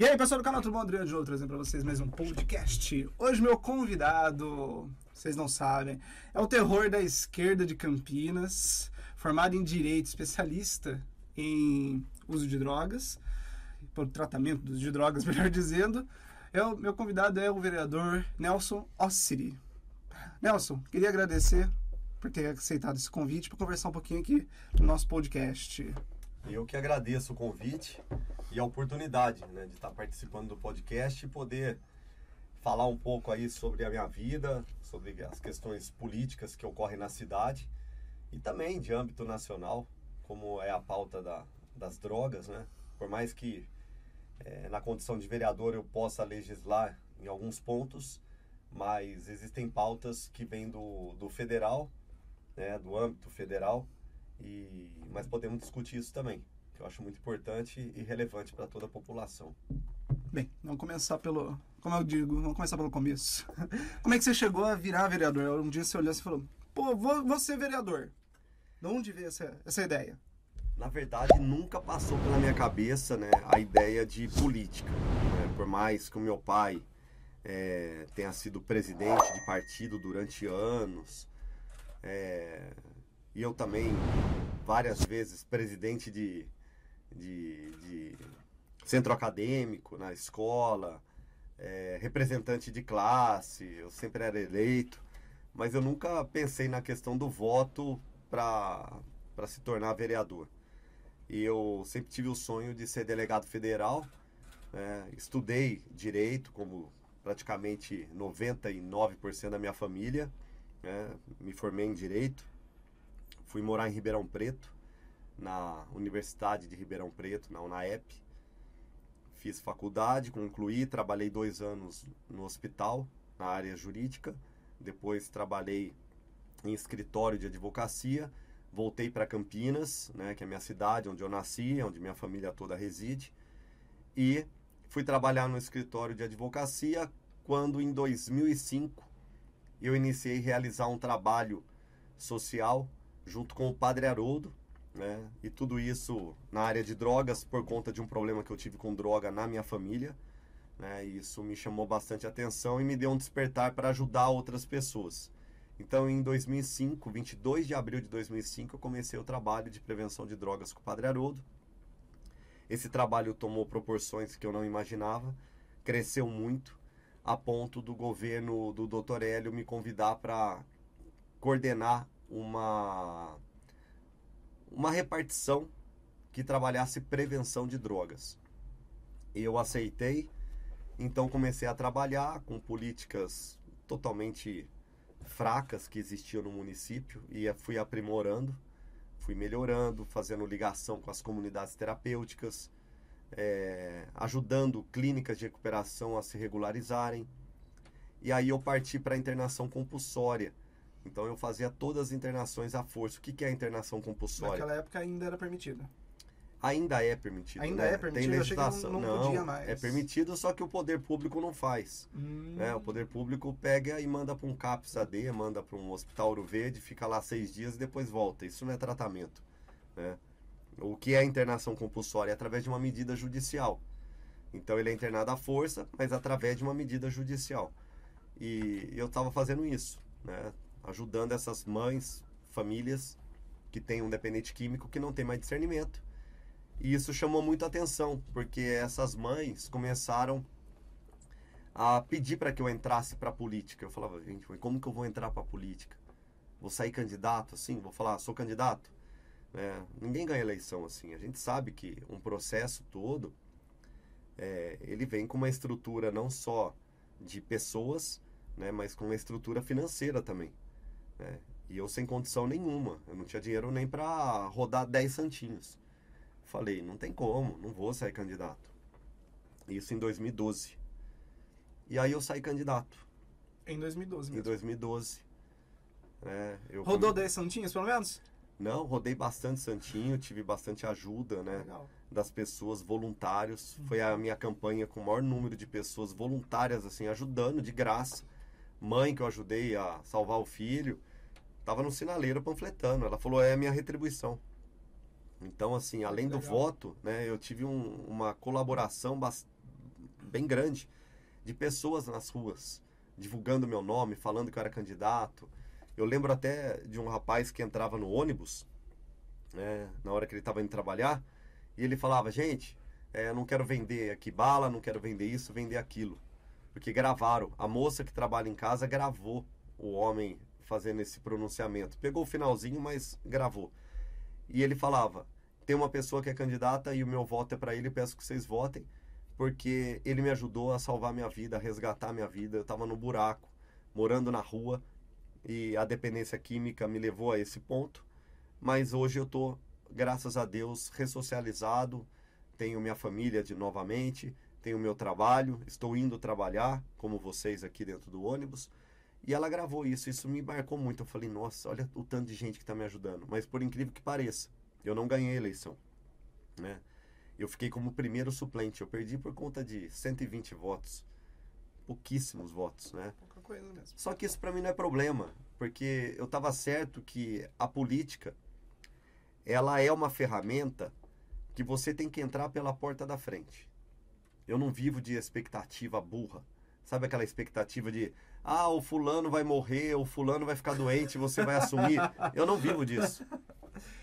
E aí, pessoal do canal Tudo Bom? Adriano de novo trazendo para vocês mais um podcast. Hoje meu convidado, vocês não sabem, é o terror da esquerda de Campinas, formado em Direito, especialista em uso de drogas, por tratamento de drogas, melhor dizendo. É o, meu convidado é o vereador Nelson Ossiri. Nelson, queria agradecer por ter aceitado esse convite para conversar um pouquinho aqui no nosso podcast. Eu que agradeço o convite e a oportunidade né, de estar participando do podcast e poder falar um pouco aí sobre a minha vida, sobre as questões políticas que ocorrem na cidade e também de âmbito nacional, como é a pauta da, das drogas, né? Por mais que é, na condição de vereador eu possa legislar em alguns pontos, mas existem pautas que vêm do, do federal, né, do âmbito federal, e, mas podemos discutir isso também, que eu acho muito importante e relevante para toda a população. Bem, vamos começar pelo. Como eu digo, vamos começar pelo começo. Como é que você chegou a virar vereador? Um dia você olhou e falou: pô, vou, vou ser vereador. De onde veio essa, essa ideia? Na verdade, nunca passou pela minha cabeça né, a ideia de política. Né? Por mais que o meu pai é, tenha sido presidente de partido durante anos, é, e eu também, várias vezes, presidente de, de, de centro acadêmico na escola, é, representante de classe, eu sempre era eleito, mas eu nunca pensei na questão do voto para se tornar vereador. E eu sempre tive o sonho de ser delegado federal, né? estudei direito, como praticamente 99% da minha família, né? me formei em direito Fui morar em Ribeirão Preto, na Universidade de Ribeirão Preto, na UNAEP. Fiz faculdade, concluí, trabalhei dois anos no hospital, na área jurídica. Depois trabalhei em escritório de advocacia. Voltei para Campinas, né, que é a minha cidade, onde eu nasci, onde minha família toda reside. E fui trabalhar no escritório de advocacia quando, em 2005, eu iniciei a realizar um trabalho social junto com o Padre Haroldo, né? E tudo isso na área de drogas por conta de um problema que eu tive com droga na minha família, né? E isso me chamou bastante atenção e me deu um despertar para ajudar outras pessoas. Então, em 2005, 22 de abril de 2005, eu comecei o trabalho de prevenção de drogas com o Padre Haroldo. Esse trabalho tomou proporções que eu não imaginava, cresceu muito, a ponto do governo do Dr. Hélio me convidar para coordenar uma, uma repartição que trabalhasse prevenção de drogas. Eu aceitei, então comecei a trabalhar com políticas totalmente fracas que existiam no município e fui aprimorando, fui melhorando, fazendo ligação com as comunidades terapêuticas, é, ajudando clínicas de recuperação a se regularizarem. E aí eu parti para a internação compulsória, então eu fazia todas as internações à força. O que, que é a internação compulsória? Naquela época ainda era permitida. Ainda é permitido. Ainda né? é permitido. Tem legislação. não, não, mais. É permitido, só que o poder público não faz. Hum. Né? O poder público pega e manda para um CAPS AD, manda para um hospital Ouro Verde, fica lá seis dias e depois volta. Isso não é tratamento. Né? O que é internação compulsória? É através de uma medida judicial. Então ele é internado à força, mas através de uma medida judicial. E eu estava fazendo isso. Né? Ajudando essas mães, famílias que têm um dependente químico que não tem mais discernimento. E isso chamou muito atenção, porque essas mães começaram a pedir para que eu entrasse para a política. Eu falava, gente, como que eu vou entrar para a política? Vou sair candidato assim? Vou falar, sou candidato? É, ninguém ganha eleição assim. A gente sabe que um processo todo, é, ele vem com uma estrutura não só de pessoas, né, mas com uma estrutura financeira também. Né? E eu sem condição nenhuma, eu não tinha dinheiro nem para rodar 10 santinhos. Falei, não tem como, não vou sair candidato. Isso em 2012. E aí eu saí candidato. Em 2012 mesmo. Em 2012. É, eu Rodou 10 santinhos, pelo menos? Não, rodei bastante santinho, tive bastante ajuda, né? Legal. Das pessoas, voluntários. Uhum. Foi a minha campanha com o maior número de pessoas voluntárias, assim, ajudando de graça. Mãe que eu ajudei a salvar o filho estava no sinaleiro panfletando. Ela falou, é a minha retribuição. Então, assim, além do voto, né, eu tive um, uma colaboração bem grande de pessoas nas ruas divulgando meu nome, falando que eu era candidato. Eu lembro até de um rapaz que entrava no ônibus, né, na hora que ele estava indo trabalhar, e ele falava: Gente, é, não quero vender aqui bala, não quero vender isso, vender aquilo. Porque gravaram. A moça que trabalha em casa gravou o homem fazendo esse pronunciamento. Pegou o finalzinho, mas gravou. E ele falava: Tem uma pessoa que é candidata e o meu voto é para ele, peço que vocês votem porque ele me ajudou a salvar minha vida, a resgatar minha vida. Eu estava no buraco, morando na rua, e a dependência química me levou a esse ponto. Mas hoje eu estou, graças a Deus, ressocializado, tenho minha família de novamente, tenho meu trabalho, estou indo trabalhar, como vocês aqui dentro do ônibus. E ela gravou isso, isso me marcou muito. Eu falei, nossa, olha o tanto de gente que está me ajudando. Mas por incrível que pareça, eu não ganhei a eleição. Né? Eu fiquei como primeiro suplente. Eu perdi por conta de 120 votos. Pouquíssimos votos, né? Pouca coisa mesmo. Só que isso para mim não é problema, porque eu estava certo que a política ela é uma ferramenta que você tem que entrar pela porta da frente. Eu não vivo de expectativa burra. Sabe aquela expectativa de, ah, o fulano vai morrer, o fulano vai ficar doente, você vai assumir? Eu não vivo disso.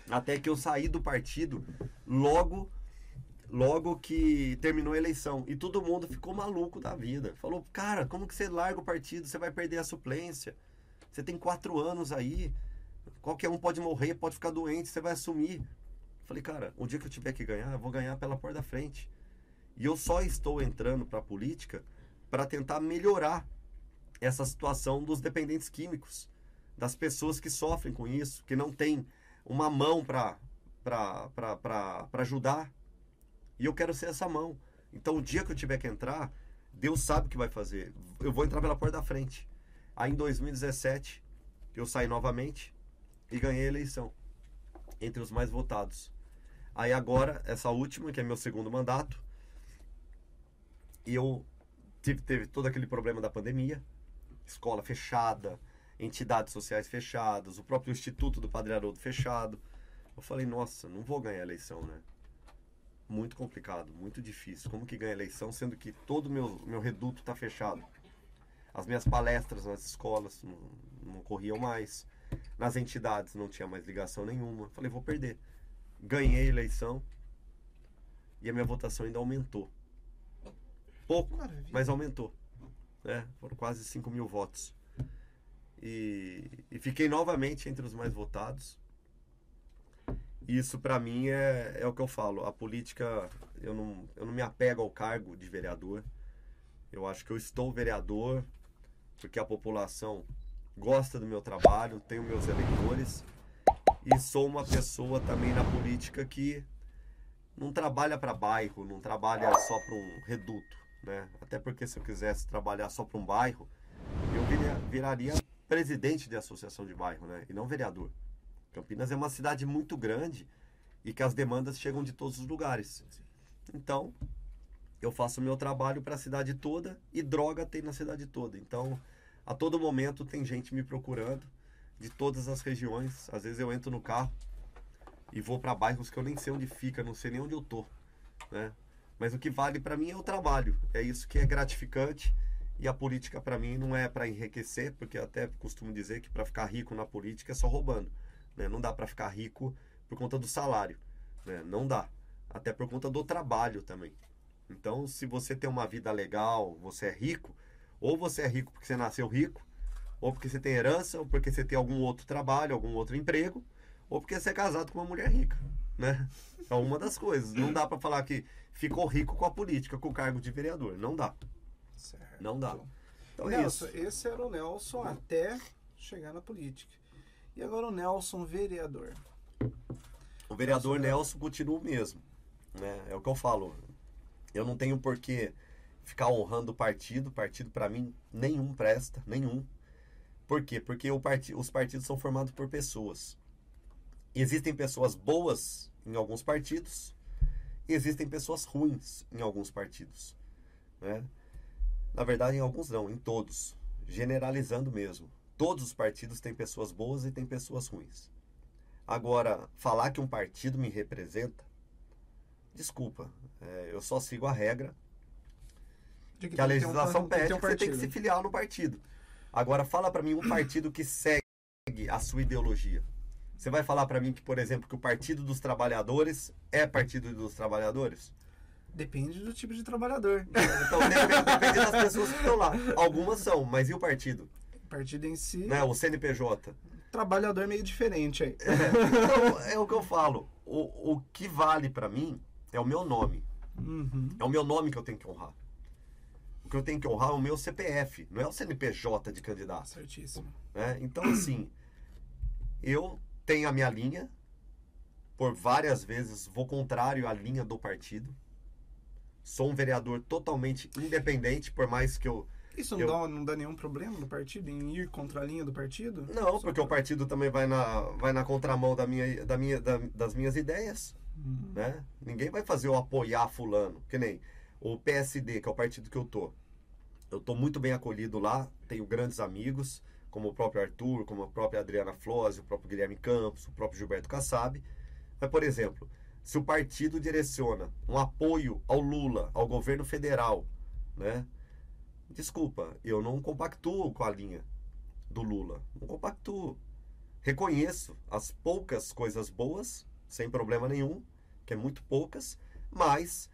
Até que eu saí do partido logo logo que terminou a eleição. E todo mundo ficou maluco da vida. Falou, cara, como que você larga o partido? Você vai perder a suplência. Você tem quatro anos aí. Qualquer um pode morrer, pode ficar doente, você vai assumir. Falei, cara, o dia que eu tiver que ganhar, eu vou ganhar pela porta da frente. E eu só estou entrando para a política para tentar melhorar essa situação dos dependentes químicos, das pessoas que sofrem com isso, que não tem uma mão para ajudar, e eu quero ser essa mão. Então, o dia que eu tiver que entrar, Deus sabe o que vai fazer. Eu vou entrar pela porta da frente. Aí, em 2017, eu saí novamente e ganhei a eleição entre os mais votados. Aí, agora, essa última, que é meu segundo mandato, e eu tive, teve todo aquele problema da pandemia, escola fechada, entidades sociais fechadas, o próprio Instituto do Padre Haroldo fechado. Eu falei, nossa, não vou ganhar a eleição, né? muito complicado, muito difícil. Como que ganha eleição, sendo que todo o meu, meu reduto está fechado? As minhas palestras nas escolas não, não corriam mais. Nas entidades não tinha mais ligação nenhuma. Falei, vou perder. Ganhei a eleição e a minha votação ainda aumentou. Pouco, Maravilha. mas aumentou. Né? Foram quase 5 mil votos. E, e fiquei novamente entre os mais votados isso para mim é, é o que eu falo. A política, eu não, eu não me apego ao cargo de vereador. Eu acho que eu estou vereador porque a população gosta do meu trabalho, tenho meus eleitores e sou uma pessoa também na política que não trabalha para bairro, não trabalha só para um reduto, né? Até porque se eu quisesse trabalhar só para um bairro, eu viria, viraria presidente de associação de bairro, né? E não vereador. Campinas é uma cidade muito grande e que as demandas chegam de todos os lugares. Então, eu faço meu trabalho para a cidade toda e droga tem na cidade toda. Então, a todo momento tem gente me procurando de todas as regiões. Às vezes eu entro no carro e vou para bairros que eu nem sei onde fica, não sei nem onde eu tô, né? Mas o que vale para mim é o trabalho. É isso que é gratificante. E a política para mim não é para enriquecer, porque eu até costumo dizer que para ficar rico na política é só roubando. Né? Não dá para ficar rico por conta do salário. Né? Não dá. Até por conta do trabalho também. Então, se você tem uma vida legal, você é rico, ou você é rico porque você nasceu rico, ou porque você tem herança, ou porque você tem algum outro trabalho, algum outro emprego, ou porque você é casado com uma mulher rica, né? É uma das coisas. Não dá para falar que ficou rico com a política, com o cargo de vereador. Não dá. Certo. Não dá. Então, Nelson, é isso. esse era o Nelson até chegar na política. E agora o Nelson, vereador. O vereador Nelson, Nelson continua o mesmo. Né? É o que eu falo. Eu não tenho por que ficar honrando o partido. Partido, para mim, nenhum presta, nenhum. Por quê? Porque o part... os partidos são formados por pessoas. Existem pessoas boas em alguns partidos, existem pessoas ruins em alguns partidos. Né? Na verdade, em alguns não, em todos. Generalizando mesmo. Todos os partidos têm pessoas boas e têm pessoas ruins. Agora, falar que um partido me representa, desculpa, é, eu só sigo a regra. Tem que a ter um- legislação tem que pede um que você tem que se filiar no partido. Agora, fala pra mim um partido que segue a sua ideologia. Você vai falar pra mim que, por exemplo, que o Partido dos Trabalhadores é Partido dos Trabalhadores? Depende do tipo de trabalhador. Então, depende, depende das pessoas que estão lá. Algumas são, mas e o partido? O partido em si, Né? O CNPJ? trabalhador é meio diferente aí. Então, é o que eu falo. O, o que vale pra mim é o meu nome. Uhum. É o meu nome que eu tenho que honrar. O que eu tenho que honrar é o meu CPF, não é o CNPJ de candidato. Certíssimo. né? Então, assim, eu tenho a minha linha, por várias vezes vou contrário à linha do partido. Sou um vereador totalmente independente, por mais que eu. Isso não, Eu- dá, não dá nenhum problema no partido em ir contra a linha do partido? Não, porque o partido também vai na, vai na contramão da minha, da minha, da- das minhas ideias. Uhum. né? Ninguém vai fazer eu apoiar fulano, que nem o PSD, que é o partido que eu tô. Eu tô muito bem acolhido lá, tenho grandes amigos, como o próprio Arthur, como a própria Adriana Flose, o próprio Guilherme Campos, o próprio Gilberto Kassab. Mas, por exemplo, se o partido direciona um apoio ao Lula, ao governo federal, né? Desculpa, eu não compactuo com a linha do Lula. Não compactuo. Reconheço as poucas coisas boas, sem problema nenhum, que é muito poucas, mas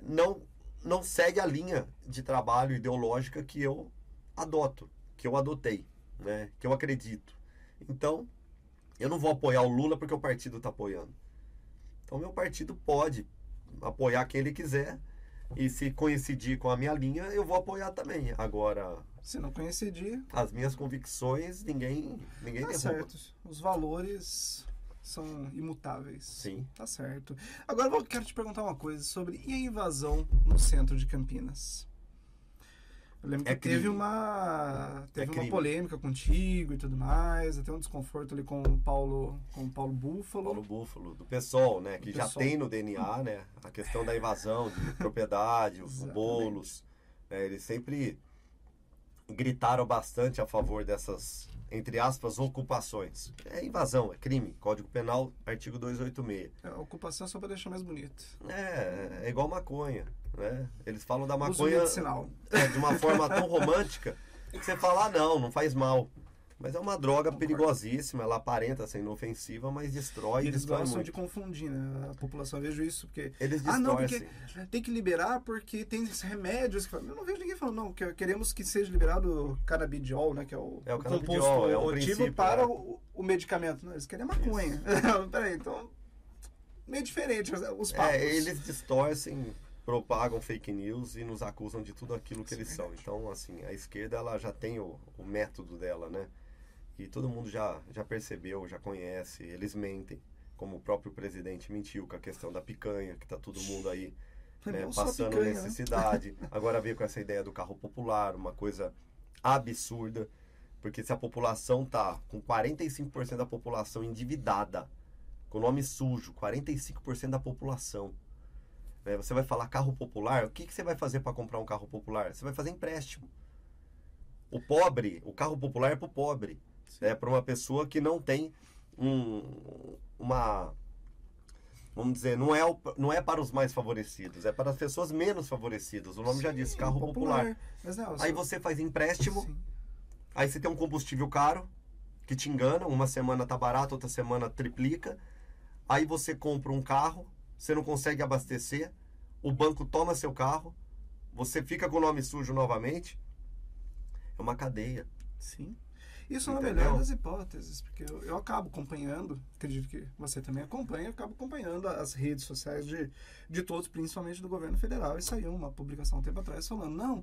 não não segue a linha de trabalho ideológica que eu adoto, que eu adotei, né? Que eu acredito. Então, eu não vou apoiar o Lula porque o partido está apoiando. Então, meu partido pode apoiar quem ele quiser e se coincidir com a minha linha, eu vou apoiar também. Agora, Se não coincidir, as minhas convicções, ninguém ninguém tá certo. Os valores são imutáveis. Sim. Tá certo. Agora eu quero te perguntar uma coisa sobre a invasão no centro de Campinas? Eu lembro que É crime. teve uma teve uma crime. polêmica contigo e tudo mais, até um desconforto ali com o Paulo com o Paulo Búfalo. Paulo Búfalo, do PSOL, né? Que já tem no DNA, né? A questão da invasão de propriedade, os bolos. né, eles sempre gritaram bastante a favor dessas, entre aspas, ocupações. É invasão, é crime. Código Penal, artigo 286. É, ocupação é só para deixar mais bonito. É, é igual maconha, né? Eles falam da maconha é, de uma forma tão romântica que você fala, ah, não, não faz mal. Mas é uma droga Concordo. perigosíssima, ela aparenta ser inofensiva, mas destrói, E eles destrói gostam muito. de confundir, né? A população, eu vejo isso, porque. Eles Ah, não, porque tem que liberar porque tem esses remédios. Que... Eu não vejo ninguém falando, não, que queremos que seja liberado o canabidiol, né? Que é o, É o composto canabidiol, é ativo princípio, para né? o, o medicamento. Não, eles querem a maconha. Peraí, então. Meio diferente os- os papos. É, eles distorcem, propagam fake news e nos acusam de tudo aquilo que Isso é eles são. Então, assim, a esquerda ela já tem o, o método dela, né? E todo mundo já, já percebeu, já conhece, eles mentem. Como o próprio presidente mentiu com a questão da picanha, que tá todo mundo aí né, passando picanha, né? necessidade. Agora veio com essa ideia do carro popular, uma coisa absurda. Porque se a população tá com 45% da população endividada, com nome sujo, 45% da população. Né, Você vai falar carro popular, o que, que você vai fazer para comprar um carro popular? Você vai fazer empréstimo. O pobre, o carro popular é para o pobre. É para uma pessoa que não tem um, uma. Vamos dizer, não é, o- não é para os mais favorecidos, é para as pessoas menos favorecidas. O nome já diz, Sim, carro popular. Mas não, Aí só- você faz empréstimo, Sim. Aí você tem um combustível caro, que te engana, uma semana tá barato, outra semana triplica. Aí você compra um carro, você não consegue abastecer, o banco toma seu carro, você fica com o nome sujo novamente. É uma cadeia. Sim. Isso na Entendeu? melhor das hipóteses, porque eu, eu acabo acompanhando, acredito que você também acompanha, eu acabo acompanhando as redes sociais de, de todos, principalmente do governo federal. E saiu uma publicação um tempo atrás falando, não,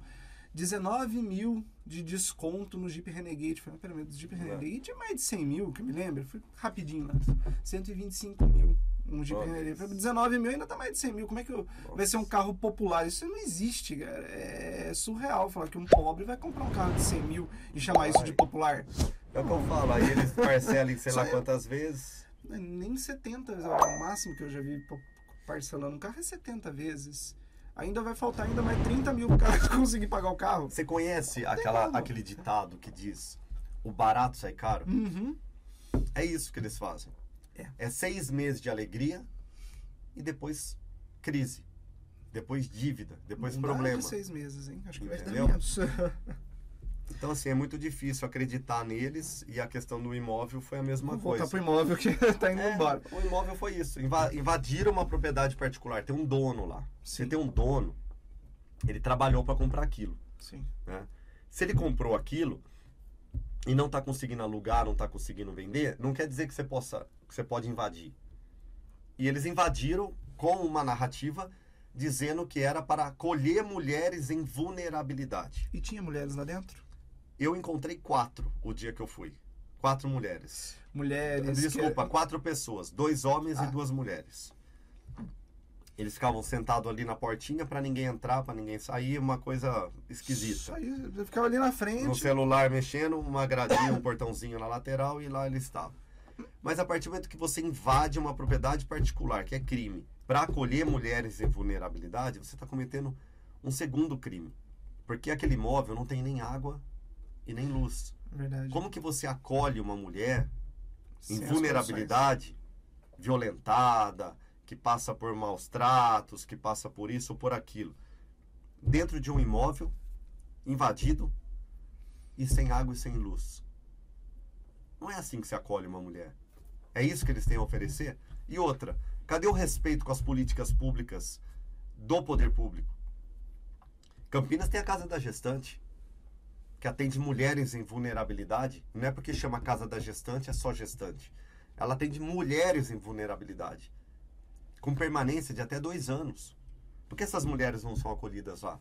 19 mil de desconto no Jeep Renegade. Falei, peraí, mas o Jeep Renegade é mais de 100 mil, que eu me lembro. Fui rapidinho lá, 125 mil. Um Jeep Oh, Renegade. Eu Deus. Falei, 19 mil ainda tá mais de 100 mil. Como é que eu, vai ser um carro popular? Isso não existe, cara. É surreal falar que um pobre vai comprar um carro de 100 mil e chamar isso de popular. É o que eu falo, aí eles parcelam em sei lá Só- quantas vezes. É, Nem 70, o máximo que eu já vi pa- parcelando um carro é 70 vezes. Ainda vai faltar ainda mais 30 mil pro cara conseguir pagar o carro. Você conhece aquela, como. aquele ditado que diz o barato sai caro? Uhum. É isso que eles fazem. É. É seis meses de alegria e depois crise. depois dívida, depois Não dá problema. de seis meses, hein? Acho que vai Entendeu? dar menos. Então, assim, é muito difícil acreditar neles e a questão do imóvel foi a mesma Vou coisa. voltar pro imóvel que tá indo É, embora. O imóvel foi isso. Inva- invadiram uma propriedade particular. Tem um dono lá. Você Sim. tem um dono, ele trabalhou para comprar aquilo. Sim. né? Se ele comprou aquilo e não está conseguindo alugar, não está conseguindo vender, não quer dizer que você possa, que você pode invadir. E eles invadiram com uma narrativa dizendo que era para acolher mulheres em vulnerabilidade. E tinha mulheres lá dentro? Eu encontrei quatro o dia que eu fui. Quatro mulheres. Mulheres. Desculpa, que... quatro pessoas, dois homens Ah. e duas mulheres. Eles ficavam sentados ali na portinha para ninguém entrar, para ninguém sair, uma coisa esquisita. Aí, eu ficava ali na frente. No celular mexendo, uma gradinha, um portãozinho na lateral e lá ele estava. Mas a partir do momento que você invade uma propriedade particular, que é crime, para acolher mulheres em vulnerabilidade, você está cometendo um segundo crime. Porque aquele imóvel não tem nem água e nem luz. Verdade. Como que você acolhe uma mulher em Sem as vulnerabilidade, violentada, que passa por maus tratos, que passa por isso ou por aquilo, dentro de um imóvel invadido e sem água e sem luz. Não é assim que se acolhe uma mulher. É isso que eles têm a oferecer? E outra, cadê o respeito com as políticas públicas do poder público? Campinas tem a Casa da Gestante, que atende mulheres em vulnerabilidade. Não é porque chama Casa da Gestante, é só gestante. Ela atende mulheres em vulnerabilidade, com permanência de até dois anos. Por que essas mulheres não são acolhidas lá?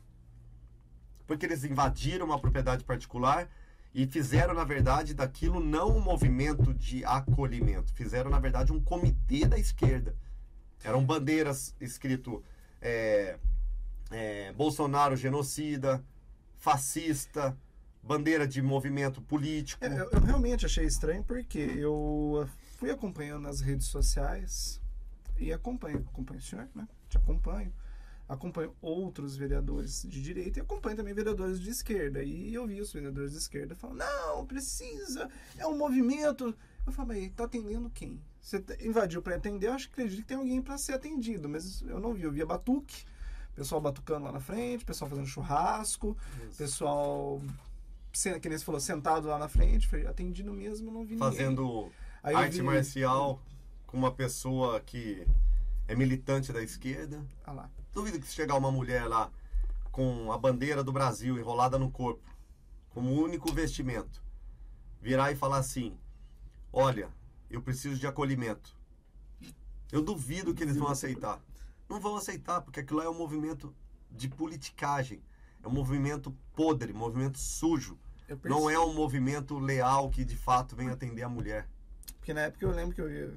Porque eles invadiram uma propriedade particular e fizeram, na verdade, daquilo não um movimento de acolhimento. Fizeram, na verdade, um comitê da esquerda. Eram bandeiras escrito é, é, Bolsonaro genocida, fascista, bandeira de movimento político. É, eu, eu realmente achei estranho porque eu fui acompanhando nas redes sociais e acompanho, acompanho o senhor, né? Te acompanho. Acompanho outros vereadores de direita e acompanho também vereadores de esquerda. E eu vi os vereadores de esquerda falando: não, precisa, é um movimento. Eu falei, tá atendendo quem? Você invadiu para atender, eu acho que acredito que tem alguém para ser atendido, mas eu não vi. Eu via batuque, pessoal batucando lá na frente, pessoal fazendo churrasco, pessoal, sen- que nem você falou, sentado lá na frente, foi atendido mesmo, não vi ninguém. Fazendo Aí eu arte vi- marcial com uma pessoa que é militante da esquerda. Ah lá. Duvido que se chegar uma mulher lá com a bandeira do Brasil enrolada no corpo, como único vestimento, virar e falar assim: Olha, eu preciso de acolhimento. Eu duvido que eles vão aceitar. Não vão aceitar, porque aquilo lá é um movimento de politicagem. É um movimento podre, movimento sujo. Não é um movimento leal que de fato vem atender a mulher. Porque na época eu lembro que eu ia,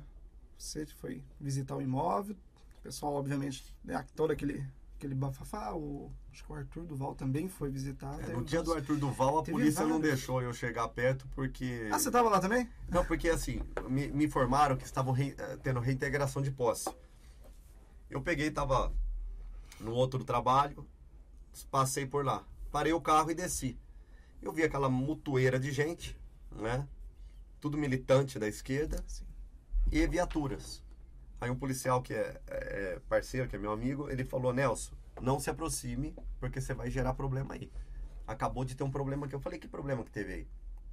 você foi visitar o imóvel, o pessoal, obviamente, né, todo aquele, aquele bafafá, o, acho que o Arthur Duval também foi visitar. É, no dia do Arthur Duval, a polícia não vários. deixou eu chegar perto porque. Ah, você tava lá também? Não, porque assim, me, me informaram que estavam rei- eh, tendo reintegração de posse. Eu peguei, tava no outro trabalho, passei por lá. Parei o carro e desci. Eu vi aquela mutueira de gente, né? Tudo militante da esquerda Sim. e viaturas. Aí um policial que é, é parceiro, que é meu amigo, ele falou, Nelson, não se aproxime, porque você vai gerar problema aí. Acabou de ter um problema aqui. Eu falei, que problema que teve aí?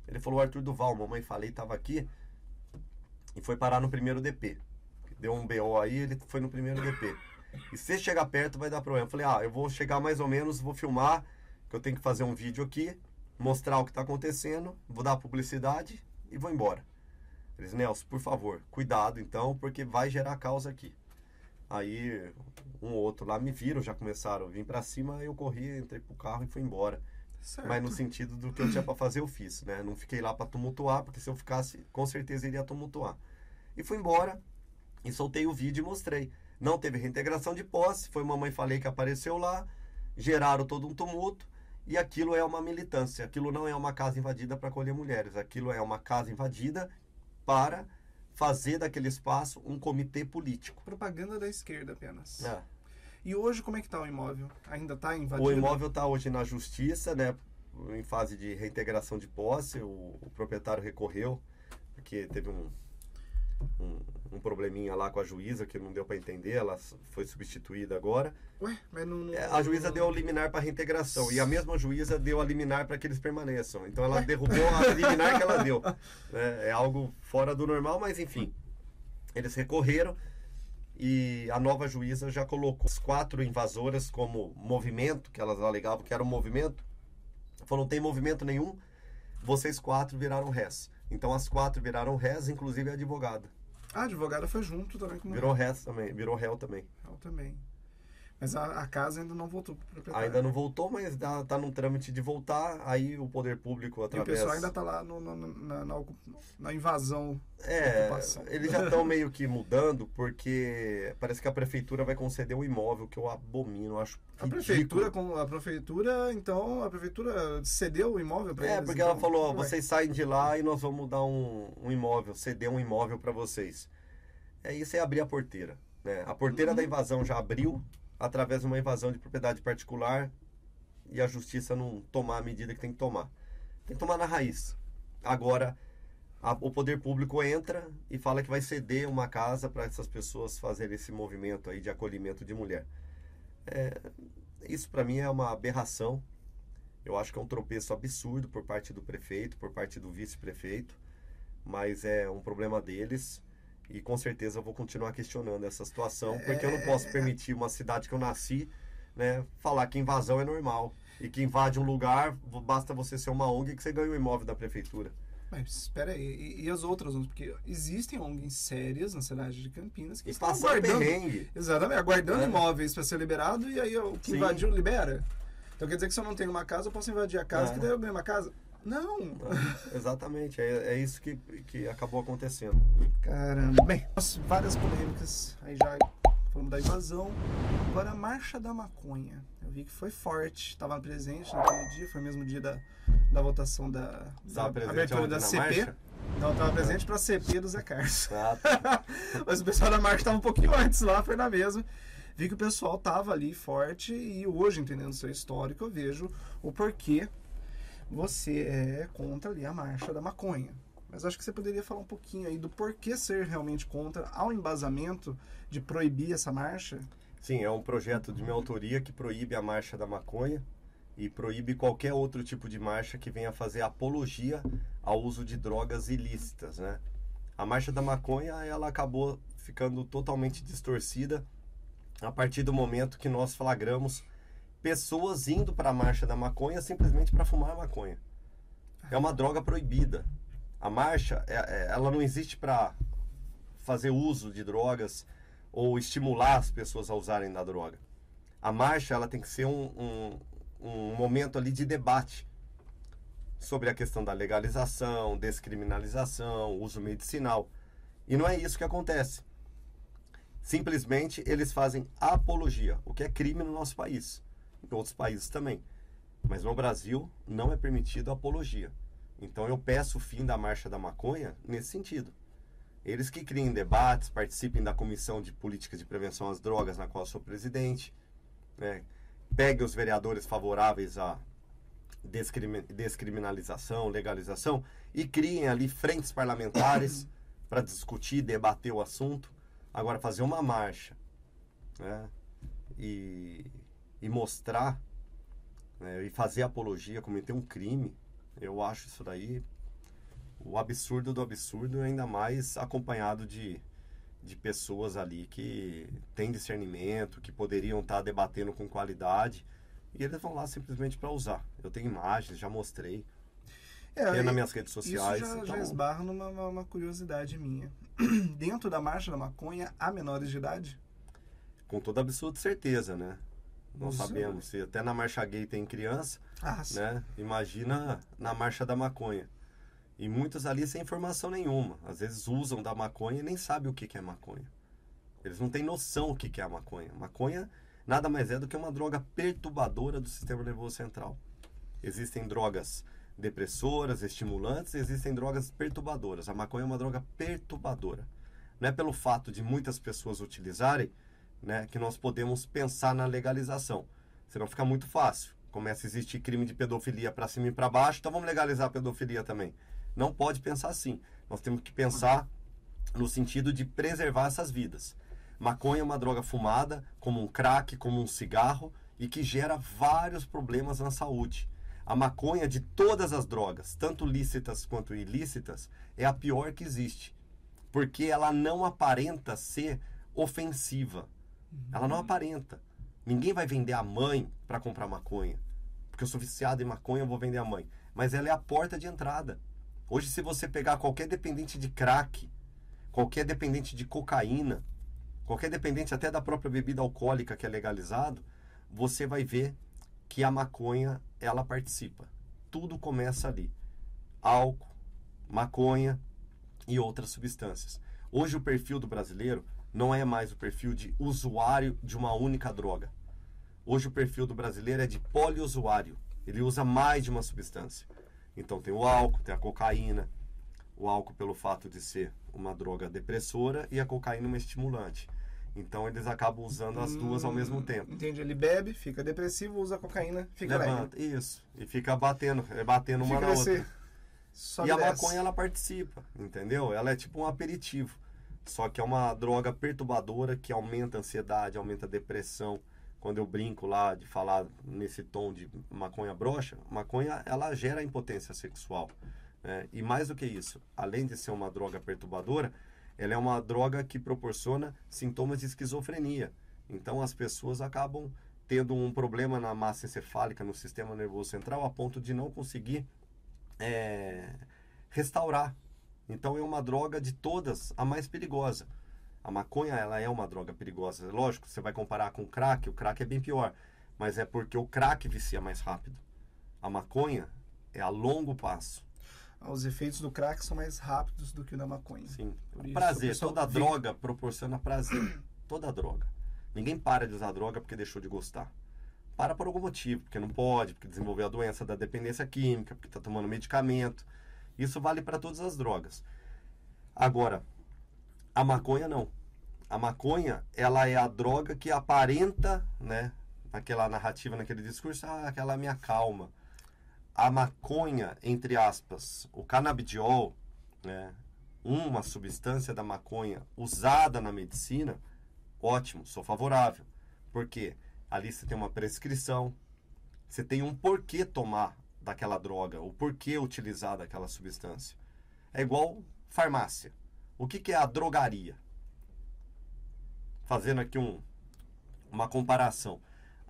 Ele falou, Arthur Duval, mamãe falei, tava aqui e foi parar no primeiro DP. Deu um BO aí, ele foi no primeiro DP. E se chegar perto vai dar problema. Eu falei, ah, eu vou chegar mais ou menos, vou filmar, que eu tenho que fazer um vídeo aqui, mostrar o que tá acontecendo, vou dar publicidade e vou embora. Eles, Nelson, por favor, cuidado então, porque vai gerar causa aqui. Aí um ou outro lá me viram, já começaram a vir pra cima, eu corri, entrei pro carro e fui embora. Certo. Mas no sentido do que eu tinha pra fazer, eu fiz, né? Não fiquei lá pra tumultuar, porque se eu ficasse, com certeza iria tumultuar. E fui embora e soltei o vídeo e mostrei. Não teve reintegração de posse, foi mamãe falei que apareceu lá, geraram todo um tumulto. E aquilo é uma militância, aquilo não é uma casa invadida para acolher mulheres, aquilo é uma casa invadida para fazer daquele espaço um comitê político. Propaganda da esquerda apenas. É. E hoje como é que tá o imóvel? Ainda tá invadido? O imóvel está hoje na justiça, né? Em fase de reintegração de posse. O, o proprietário recorreu, porque teve um, um, um probleminha lá com a juíza que não deu para entender, ela foi substituída agora. Ué, mas não. não É, a juíza não- deu a liminar para reintegração e a mesma juíza deu a liminar para que eles permaneçam. Então ela derrubou a liminar que ela deu. né? É algo fora do normal, mas enfim. Eles recorreram e a nova juíza já colocou as quatro invasoras como movimento, que elas alegavam que era um movimento. Falou, não tem movimento nenhum, vocês quatro viraram réis. Então as quatro viraram réis, inclusive a advogada. Ah, a advogada foi junto também com o Virou réis também, virou réu também. Ela também. Mas a, a casa ainda não voltou pro proprietário. Ainda não voltou, mas dá, tá num trâmite de voltar. Aí o poder público E o através. pessoal ainda tá lá no- no- na, na na invasão. É, eles já estão meio que mudando, porque parece que a prefeitura vai conceder um imóvel que eu abomino, acho A ridículo. prefeitura, com a prefeitura, então, a prefeitura cedeu o imóvel para É, eles. porque então? ela falou, ó, vocês saem de lá e nós vamos dar um, um imóvel, ceder um imóvel para vocês. É isso é abrir a porteira. Né? A porteira Uhum. da invasão já abriu através de uma invasão de propriedade particular e a justiça não tomar a medida que tem que tomar. Tem que tomar na raiz. Agora, a- o poder público entra e fala que vai ceder uma casa para essas pessoas fazerem esse movimento aí de acolhimento de mulher. É, isso para mim é uma aberração. Eu acho que é um tropeço absurdo por parte do prefeito, por parte do vice-prefeito, mas é um problema deles e com certeza eu vou continuar questionando essa situação, porque eu não posso permitir uma cidade que eu nasci, né, falar que invasão é normal e que invade um lugar, basta você ser uma ONG que você ganha o imóvel da prefeitura. Mas espera aí, e, e as outras ONGs? Porque existem ONGs sérias na cidade de Campinas que E estão aguardando. perrengue. Exatamente, aguardando É. imóveis para ser liberado e aí o que Sim. invadiu libera. Então quer dizer que se eu não tenho uma casa, eu posso invadir a casa, É. que daí eu ganho uma casa? Não! Exatamente, é, é isso que, que acabou acontecendo. Caramba. Bem, várias polêmicas. Aí já falamos da invasão. Agora a marcha da maconha. Eu vi que foi forte. Estava presente naquele dia, foi o mesmo dia da, da votação da, da abertura da CP. marcha? Não, estava presente para a CP do Zé Carlos. Ah, tá. Mas o pessoal da marcha estava um pouquinho antes lá, foi na mesma. Vi que o pessoal tava ali forte e hoje, entendendo o seu histórico, eu vejo o porquê você é contra ali a marcha da maconha. Mas acho que você poderia falar um pouquinho aí do porquê ser realmente contra ao embasamento de proibir essa marcha. Sim, é um projeto de minha autoria que proíbe a marcha da maconha e proíbe qualquer outro tipo de marcha que venha fazer apologia ao uso de drogas ilícitas, né? A marcha da maconha, ela acabou ficando totalmente distorcida a partir do momento que nós flagramos pessoas indo para a marcha da maconha simplesmente para fumar maconha. É uma droga proibida. A marcha, é- é- ela não existe para fazer uso de drogas ou estimular as pessoas a usarem da droga. A marcha ela tem que ser um, um, um momento ali de debate sobre a questão da legalização, descriminalização, uso medicinal. E não é isso que acontece. Simplesmente eles fazem apologia, o que é crime no nosso país, em outros países também. Mas no Brasil não é permitido apologia. Então eu peço o fim da marcha da maconha nesse sentido. Eles que criem debates, participem da comissão de políticas de prevenção às drogas, na qual eu sou presidente, né? peguem os vereadores favoráveis à descrimi- descriminalização, legalização e criem ali frentes parlamentares para discutir, debater o assunto. Agora, fazer uma marcha né? e, e mostrar né? e fazer apologia, cometer um crime, eu acho isso daí o absurdo do absurdo, ainda mais acompanhado de, de pessoas ali que têm discernimento, que poderiam estar debatendo com qualidade, e eles vão lá simplesmente para usar. Eu tenho imagens, já mostrei, É, tem nas minhas redes sociais. Isso já, já então- esbarra numa uma- uma curiosidade minha. Dentro da marcha da maconha, há menores de idade? com toda absoluta certeza, né? Você- sabemos, se até na marcha gay tem criança, Ah, né? Imagina na marcha da maconha. E muitos ali sem informação nenhuma. Às vezes usam da maconha e nem sabem o que que é maconha. Eles não têm noção o que que é a maconha. Maconha nada mais é do que uma droga perturbadora do sistema nervoso central. Existem drogas depressoras, estimulantes, existem drogas perturbadoras. A maconha é uma droga perturbadora. Não é pelo fato de muitas pessoas utilizarem né, que nós podemos pensar na legalização. Senão fica muito fácil. Começa a existir crime de pedofilia para cima e para baixo, então vamos legalizar a pedofilia também. Não pode pensar assim. Nós temos que pensar no sentido de preservar essas vidas. Maconha é uma droga fumada, como um crack, como um cigarro, e que gera vários problemas na saúde. A maconha de todas as drogas, tanto lícitas quanto ilícitas, é a pior que existe, porque ela não aparenta ser ofensiva. Ela não aparenta. Ninguém vai vender a mãe para comprar maconha, porque eu sou viciado em maconha, eu vou vender a mãe. Mas ela é a porta de entrada. Hoje, se você pegar qualquer dependente de crack, qualquer dependente de cocaína, qualquer dependente até da própria bebida alcoólica que é legalizado, você vai ver que a maconha ela participa. Tudo começa ali. Álcool, maconha e outras substâncias. Hoje o perfil do brasileiro não é mais o perfil de usuário de uma única droga. Hoje o perfil do brasileiro é de poliusuário. Ele usa mais de uma substância. Então tem o álcool, tem a cocaína. O álcool pelo fato de ser uma droga depressora e a cocaína uma estimulante. Então eles acabam usando as duas ao mesmo Hum, tempo. Entende? Ele bebe, fica depressivo, usa cocaína, fica Levanta, isso. E fica batendo, é batendo uma Fica na nesse- outra. E a maconha ela participa, entendeu? Ela é tipo um aperitivo. Só que é uma droga perturbadora que aumenta a ansiedade, aumenta a depressão. Quando eu brinco lá de falar nesse tom de maconha broxa, maconha ela gera impotência sexual. né? E mais do que isso, além de ser uma droga perturbadora, ela é uma droga que proporciona sintomas de esquizofrenia. Então as pessoas acabam tendo um problema na massa encefálica, no sistema nervoso central, a ponto de não conseguir é, restaurar. Então é uma droga de todas a mais perigosa. A maconha ela é uma droga perigosa. Lógico, você vai comparar com o crack, o crack é bem pior, mas é porque o crack vicia mais rápido. A maconha é a longo passo. Os efeitos do crack são mais rápidos do que o da maconha. Sim. Por prazer, toda droga proporciona prazer. Toda droga. Ninguém para de usar droga porque deixou de gostar. Para por algum motivo, porque não pode, porque desenvolveu a doença da dependência química, porque está tomando medicamento. Isso vale para todas as drogas. Agora, a maconha não. A maconha, ela é a droga que aparenta, né, naquela narrativa, naquele discurso, ah, aquela me acalma. A maconha, entre aspas, o canabidiol, né, uma substância da maconha usada na medicina, ótimo, sou favorável. Porque ali você tem uma prescrição, você tem um porquê tomar daquela droga, o porquê utilizar daquela substância. É igual farmácia. O que, que é a drogaria? Fazendo aqui um, uma comparação.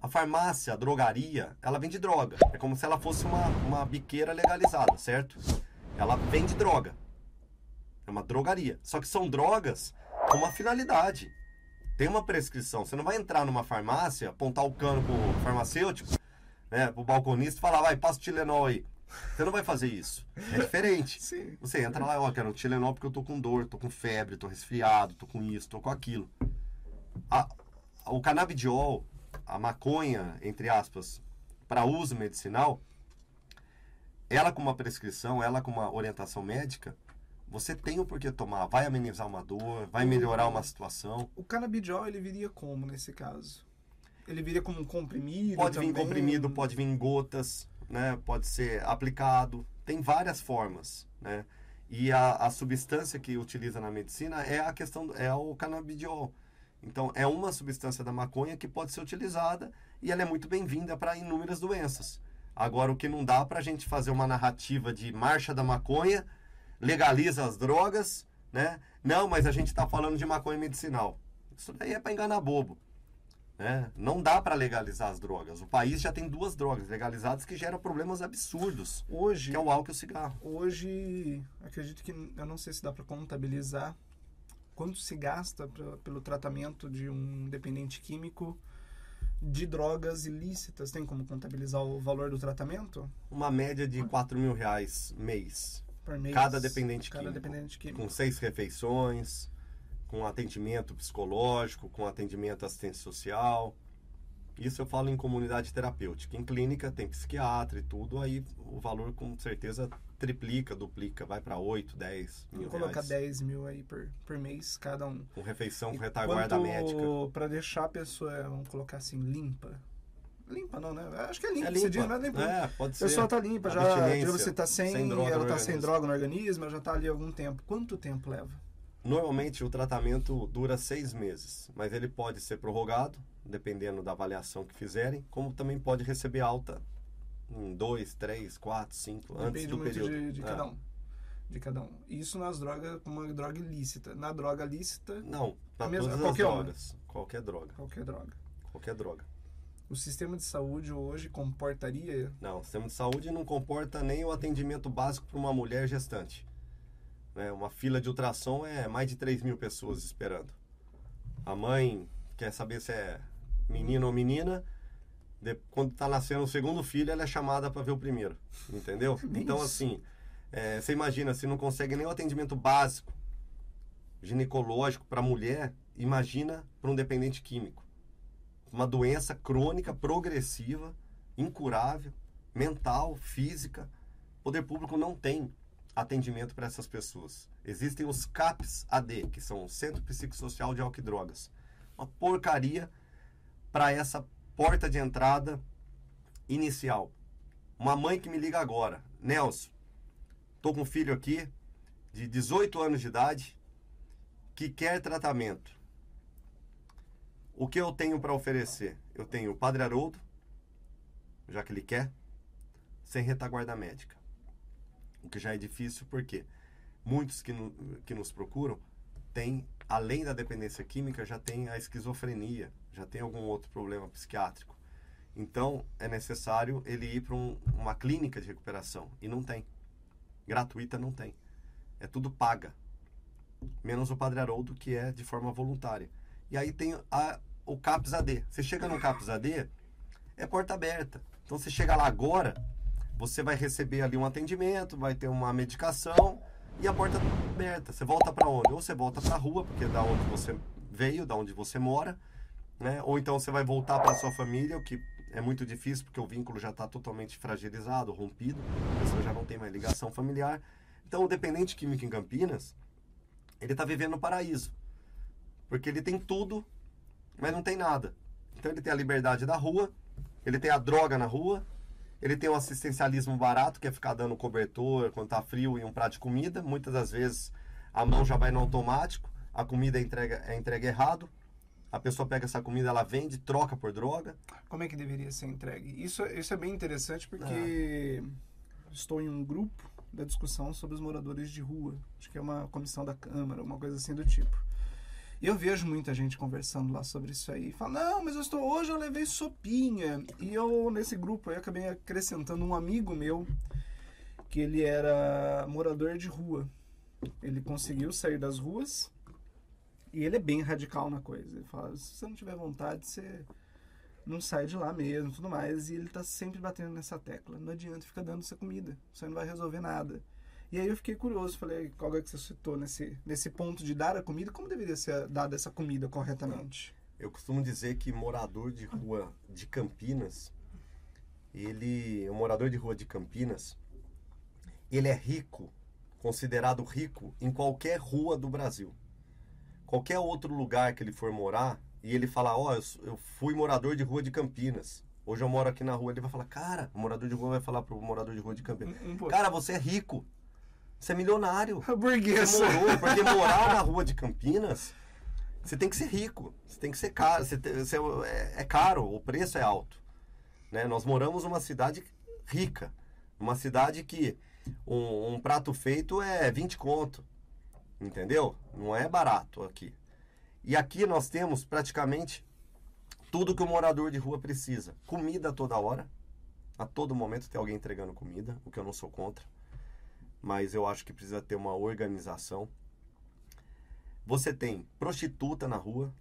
A farmácia, a drogaria, ela vende droga. É como se ela fosse uma, uma biqueira legalizada, certo? Ela vende droga. É uma drogaria. Só que são drogas com uma finalidade. Tem uma prescrição. Você não vai entrar numa farmácia, apontar o cano pro farmacêutico, né, pro balconista e falar, vai, passa o Tilenol aí. Você não vai fazer isso. É diferente. Sim. Você entra lá, ó, quero um Tilenol porque eu tô com dor, tô com febre, tô resfriado, tô com isso, tô com aquilo. A- o canabidiol, a maconha, entre aspas, para uso medicinal, ela com uma prescrição, ela com uma orientação médica, você tem o porquê tomar. Vai amenizar uma dor, vai melhorar uma situação. O canabidiol, ele viria como nesse caso? Ele viria como um comprimido Pode vir também? comprimido, pode vir em gotas, né? Pode ser aplicado. Tem várias formas, né? E a, a substância que utiliza na medicina é a questão, é o canabidiol. Então, é uma substância da maconha que pode ser utilizada e ela é muito bem-vinda para inúmeras doenças. Agora, o que não dá para a gente fazer uma narrativa de marcha da maconha, legaliza as drogas, né? Não, mas a gente está falando de maconha medicinal. Isso daí é para enganar bobo. Né? Não dá para legalizar as drogas. O país já tem duas drogas legalizadas que geram problemas absurdos, Hoje, que é o álcool e o cigarro. hoje, acredito que, eu não sei se dá para contabilizar quanto se gasta pra, pelo tratamento de um dependente químico de drogas ilícitas. Tem como contabilizar o valor do tratamento? Uma média de 4 mil reais mês, Por mês? Cada dependente Cada químico. dependente químico. com seis refeições, com atendimento psicológico, com atendimento assistência social. Isso eu falo em comunidade terapêutica. Em clínica tem psiquiatra e tudo, aí o valor com certeza triplica, duplica, vai para 8, 10 mil Vou colocar reais. 10 mil aí por, por mês, cada um. Com refeição, com retaguarda médica. Para deixar a pessoa, vamos colocar assim, limpa. Limpa não, né? Acho que é limpa, É você diz, limpa. mas limpa. É, pode A ser. pessoa tá limpa, já Abstinência, digamos, você tá sem, sem droga ela tá sem organismo. droga no organismo, ela já tá ali há algum tempo. Quanto tempo leva? Normalmente o tratamento dura seis meses, mas ele pode ser prorrogado, dependendo da avaliação que fizerem, como também pode receber alta em dois, três, quatro, cinco, Depende antes do período. de, de É. cada um. De cada um. Isso nas drogas, uma droga ilícita. Na droga lícita, Não, para Mesmo- todas qualquer drogas. Qualquer droga. qualquer droga. Qualquer droga. O sistema de saúde hoje comportaria. Não, o sistema de saúde não comporta nem o atendimento básico para uma mulher gestante. Né? Uma fila de ultrassom é mais de 3 mil pessoas esperando. A mãe quer saber se é menino ou menina. de- quando está nascendo o segundo filho, ela é chamada para ver o primeiro. Entendeu? Então, assim, é, você imagina, se não consegue nem o atendimento básico ginecológico para mulher, imagina para um dependente químico. Uma doença crônica, progressiva, incurável, mental, física. O poder público não tem atendimento para essas pessoas. Existem os CAPs AD, que são o Centro Psicossocial de Álcool e Drogas. Uma porcaria para essa porta de entrada inicial. Uma mãe que me liga agora, Nelson, tô com um filho aqui de 18 anos de idade que quer tratamento. O que eu tenho para oferecer? Eu tenho o Padre Haroldo, já que ele quer, sem retaguarda médica. O que já é difícil porque muitos que, que nos procuram têm, além da dependência química, já tem a esquizofrenia, já tem algum outro problema psiquiátrico. Então, é necessário ele ir para um- uma clínica de recuperação. E não tem. Gratuita não tem. É tudo paga. Menos o Padre Haroldo, que é de forma voluntária. E aí tem a, o CAPS AD. Você chega no CAPS AD, é porta aberta. Então você chega lá agora, você vai receber ali um atendimento, vai ter uma medicação e a porta aberta. Você volta para onde? Ou você volta para a rua, porque é da onde você veio, da onde você mora, né? Ou então você vai voltar para sua família, o que é muito difícil porque o vínculo já está totalmente fragilizado, rompido, a pessoa já não tem mais ligação familiar. Então o dependente químico em Campinas, ele está vivendo no paraíso. Porque ele tem tudo, mas não tem nada. Então ele tem a liberdade da rua, ele tem a droga na rua, ele tem o assistencialismo barato, que é ficar dando cobertor quando tá frio e um prato de comida. Muitas das vezes a mão já vai no automático, a comida é entregue, é entregue errado. A pessoa pega essa comida, ela vende, troca por droga. Como é que deveria ser entregue? Isso, isso é bem interessante porque estou em um grupo da discussão sobre os moradores de rua. Acho que é uma comissão da Câmara, uma coisa assim do tipo. Eu vejo muita gente conversando lá sobre isso aí. Fala, não, mas eu estou hoje, eu levei sopinha. E eu, nesse grupo, eu acabei acrescentando um amigo meu, que ele era morador de rua. Ele conseguiu sair das ruas e ele é bem radical na coisa. Ele fala, se você não tiver vontade, você não sai de lá mesmo, tudo mais. E ele tá sempre batendo nessa tecla. Não adianta ficar dando essa comida, você não vai resolver nada. E aí eu fiquei curioso, falei, qual é que você citou nesse, nesse ponto de dar a comida, como deveria ser dada essa comida corretamente? Eu costumo dizer que morador de rua de Campinas, ele, o morador de rua de Campinas, ele é rico, considerado rico em qualquer rua do Brasil. Qualquer outro lugar que ele for morar e ele falar, ó, eu s- eu fui morador de rua de Campinas. Hoje eu moro aqui na rua, ele vai falar, cara, o morador de rua vai falar pro morador de rua de Campinas, Um, um cara, você é rico, você é milionário. burguesa. Você morou, porque morar na rua de Campinas, você tem que ser rico, você tem que ser caro, você tem- você é, é caro, o preço é alto. Né? Nós moramos numa cidade rica, uma cidade que um, um prato feito é 20 conto, entendeu? Não é barato aqui. E aqui nós temos praticamente tudo que o morador de rua precisa. Comida toda hora, a todo momento tem alguém entregando comida, o que eu não sou contra mas eu acho que precisa ter uma organização. Você tem prostituta na rua,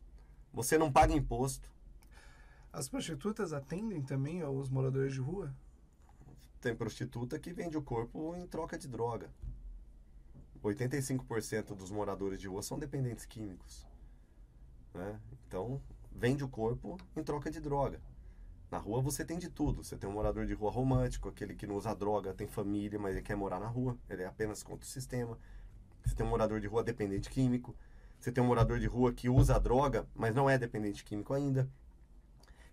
você não paga imposto, As prostitutas atendem também aos moradores de rua? tem prostituta que vende o corpo em troca de droga. 85% dos moradores de rua são dependentes químicos. Né? Então, vende o corpo em troca de droga. Na rua você tem de tudo. Você tem um morador de rua romântico, aquele que não usa droga, tem família, mas ele quer morar na rua. Ele é apenas contra o sistema. Você tem um morador de rua dependente químico. Você tem um morador de rua que usa droga, mas não é dependente químico ainda.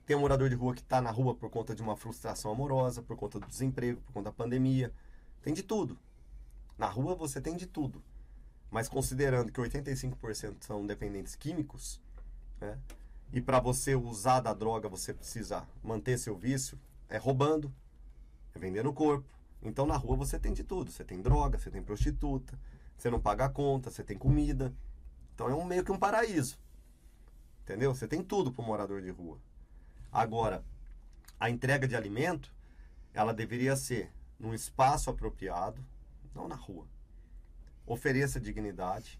Tem um morador de rua que está na rua por conta de uma frustração amorosa, por conta do desemprego, por conta da pandemia. Tem de tudo. Na rua você tem de tudo. Mas considerando que 85% são dependentes químicos, né? E para você usar da droga, você precisa manter seu vício, é roubando, é vendendo o corpo. Então na rua você tem de tudo. Você tem droga, você tem prostituta, você não paga a conta, você tem comida. Então é um meio que um paraíso. Entendeu? Você tem tudo para morador de rua. Agora, a entrega de alimento, ela deveria ser num espaço apropriado, não na rua. Ofereça dignidade,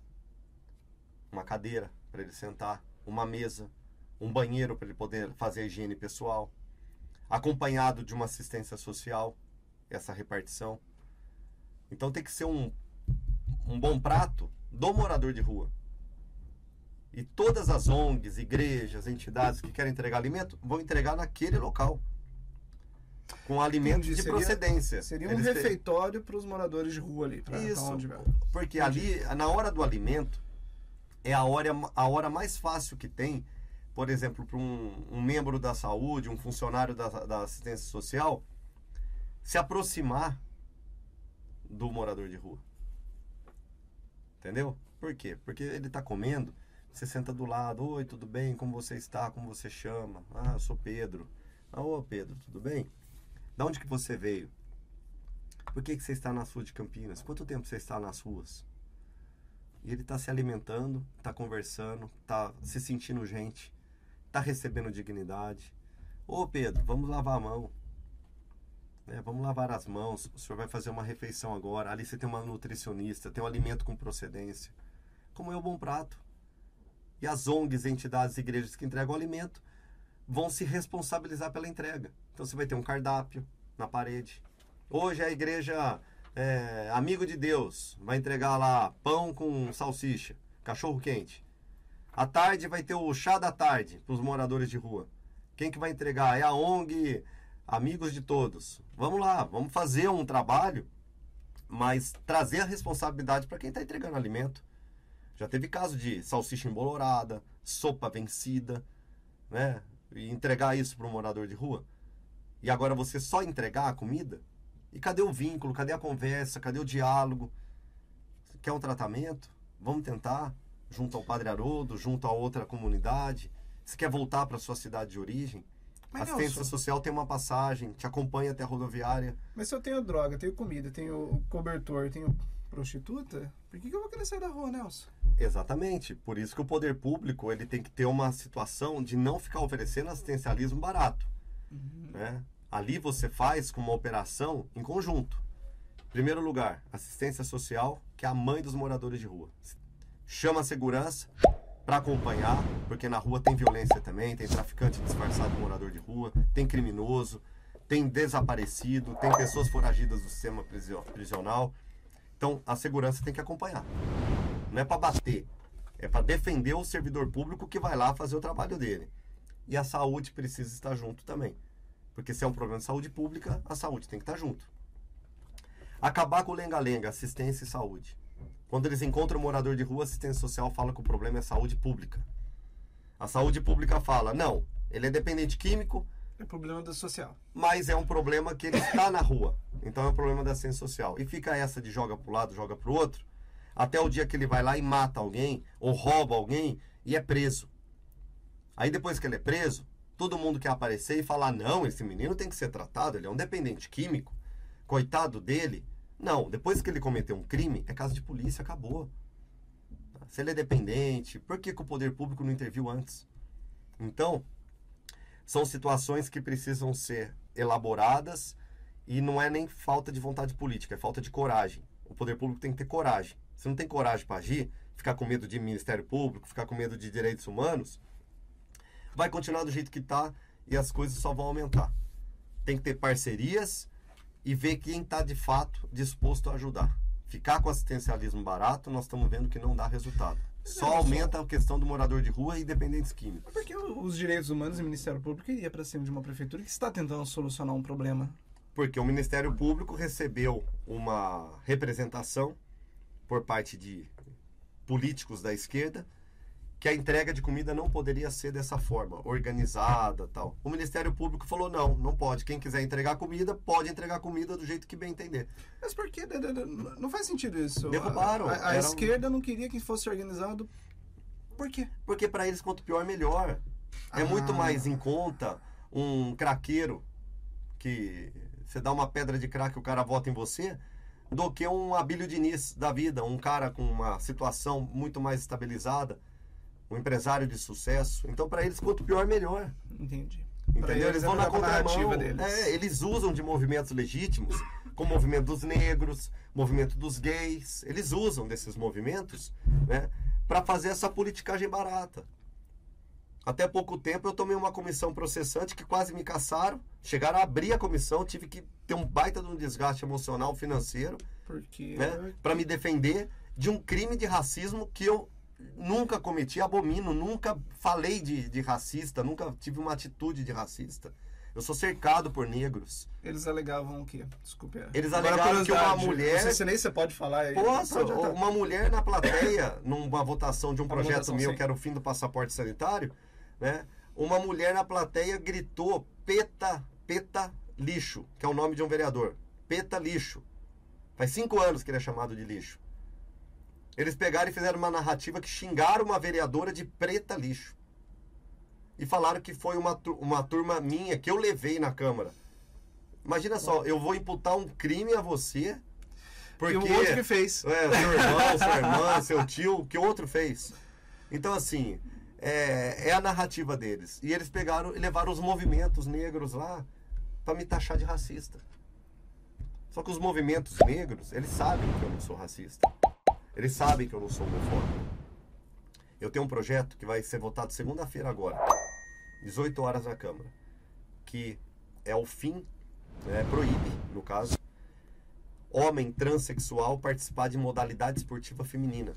uma cadeira para ele sentar, uma mesa, um banheiro para ele poder fazer a higiene pessoal, acompanhado de uma assistência social, essa repartição. Então tem que ser um, um bom prato do morador de rua. E todas as ONGs, igrejas, entidades que querem entregar alimento vão entregar naquele local. Com alimentos Entendi, de seria, procedência. Seria um Eles refeitório para os moradores de rua ali. Pra, Isso. Pra onde porque Entendi. ali, na hora do alimento, é a hora, a hora mais fácil que tem, por exemplo, para um, um, membro da saúde, um funcionário da, da assistência social, se aproximar do morador de rua. Entendeu? Por quê? Porque ele está comendo, você senta do lado, oi, tudo bem? Como você está? Como você chama? Ah, eu sou Pedro. Ah, ô Pedro, tudo bem? Da onde que você veio? Por que, que você está na sul de Campinas? Quanto tempo você está nas ruas? E ele está se alimentando, está conversando, está se sentindo gente, está recebendo dignidade. Ô Pedro, vamos lavar a mão. É, vamos lavar as mãos. O senhor vai fazer uma refeição agora. Ali você tem uma nutricionista, tem um alimento com procedência. Como é o bom prato. E as ONGs, entidades, igrejas que entregam alimento vão se responsabilizar pela entrega. Então você vai ter um cardápio na parede. Hoje a igreja é, Amigo de Deus vai entregar lá pão com salsicha, cachorro quente. À tarde vai ter o chá da tarde para os moradores de rua. Quem que vai entregar? É a ONG Amigos de Todos. Vamos lá, vamos fazer um trabalho, mas trazer a responsabilidade para quem está entregando alimento. Já teve caso de salsicha embolorada, sopa vencida, né? E entregar isso para um morador de rua. E agora você só entregar a comida? E cadê o vínculo? Cadê a conversa? Cadê o diálogo? Quer um tratamento? Vamos tentar, junto ao Padre Haroldo, junto a outra comunidade. Você quer voltar para sua cidade de origem? Mas a assistência social tem uma passagem, te acompanha até a rodoviária. Mas se eu tenho droga, tenho comida, tenho cobertor, tenho prostituta, por que, que eu vou querer sair da rua, Nelson? Exatamente. Por isso que o poder público ele tem que ter uma situação de não ficar oferecendo assistencialismo barato. Uhum. Né? Ali você faz com uma operação em conjunto. Primeiro lugar, assistência social, que é a mãe dos moradores de rua. Chama a segurança para acompanhar, porque na rua tem violência também, tem traficante disfarçado de morador de rua, tem criminoso, tem desaparecido, tem pessoas foragidas do sistema prisional. Então, a segurança tem que acompanhar. Não é para bater, é para defender o servidor público que vai lá fazer o trabalho dele. E a saúde precisa estar junto também. Porque se é um problema de saúde pública, a saúde tem que estar junto. Acabar com o lenga-lenga, assistência e saúde. Quando eles encontram um morador de rua, assistência social fala que o problema é saúde pública. A saúde pública fala, não, ele é dependente químico. É problema da social. Mas é um problema que ele está na rua. Então é um problema da assistência social. E fica essa de joga para o lado, joga para o outro, até o dia que ele vai lá e mata alguém, ou rouba alguém, e é preso. Aí depois que ele é preso, todo mundo quer aparecer e falar: não, esse menino tem que ser tratado, ele é um dependente químico, coitado dele. Não, depois que ele cometeu um crime, é caso de polícia, acabou. Se ele é dependente, por que, que o poder público não interviu antes? Então, são situações que precisam ser elaboradas e não é nem falta de vontade política, é falta de coragem. O poder público tem que ter coragem. Se não tem coragem para agir, ficar com medo de Ministério Público, ficar com medo de direitos humanos, vai continuar do jeito que está e as coisas só vão aumentar. Tem que ter parcerias e ver quem está de fato disposto a ajudar. Ficar com assistencialismo barato, nós estamos vendo que não dá resultado. Só aumenta a questão do morador de rua e dependentes químicos. Por que os direitos humanos e o Ministério Público iria para cima de uma prefeitura que está tentando solucionar um problema? Porque o Ministério Público recebeu uma representação por parte de políticos da esquerda que a entrega de comida não poderia ser dessa forma, organizada tal. O Ministério Público falou, não, não pode. Quem quiser entregar comida, pode entregar comida do jeito que bem entender. Mas por que? Não faz sentido isso. Derrubaram. A, a, a esquerda um... não queria que fosse organizado. Por quê? Porque para eles, quanto pior, melhor. É ah. muito mais em conta um craqueiro que você dá uma pedra de crack o cara vota em você, do que um Abílio Diniz da vida, um cara com uma situação muito mais estabilizada um empresário de sucesso. Então, para eles, quanto pior, melhor. Entendi. Entendeu? Eles vão na contramão. Deles. É, eles usam de movimentos legítimos, como o movimento dos negros, movimento dos gays. Eles usam desses movimentos né, para fazer essa politicagem barata. Até pouco tempo eu tomei uma comissão processante que quase me caçaram. Chegaram a abrir a comissão, tive que ter um baita de um desgaste emocional, financeiro, né, para me defender de um crime de racismo que eu nunca cometi, abomino, nunca falei de, de racista, nunca tive uma atitude de racista. Eu sou cercado por negros. Eles alegavam o quê? Desculpe. Eles alegavam que uma mulher. Não sei se nem você pode falar aí. Posso? Uma mulher na plateia, numa votação de um projeto votação, meu, sim. que era o fim do passaporte sanitário, né? Uma mulher na plateia gritou: peta, peta lixo, que é o nome de um vereador. Peta lixo. Faz cinco anos que ele é chamado de lixo. Eles pegaram e fizeram uma narrativa que xingaram uma vereadora de preta lixo. E falaram que foi uma, uma turma minha que eu levei na Câmara. Imagina só, eu vou imputar um crime a você. Porque, e o outro que fez. É, seu irmão, sua irmã, seu tio, que o outro fez. Então, assim, é, é a narrativa deles. E eles pegaram e levaram os movimentos negros lá para me taxar de racista. Só que os movimentos negros, eles sabem que eu não sou racista. Eles sabem que eu não sou homofóbico. Eu tenho um projeto que vai ser votado segunda-feira agora, 18 horas na Câmara, que é o fim, né, proíbe, no caso, homem transexual participar de modalidade esportiva feminina.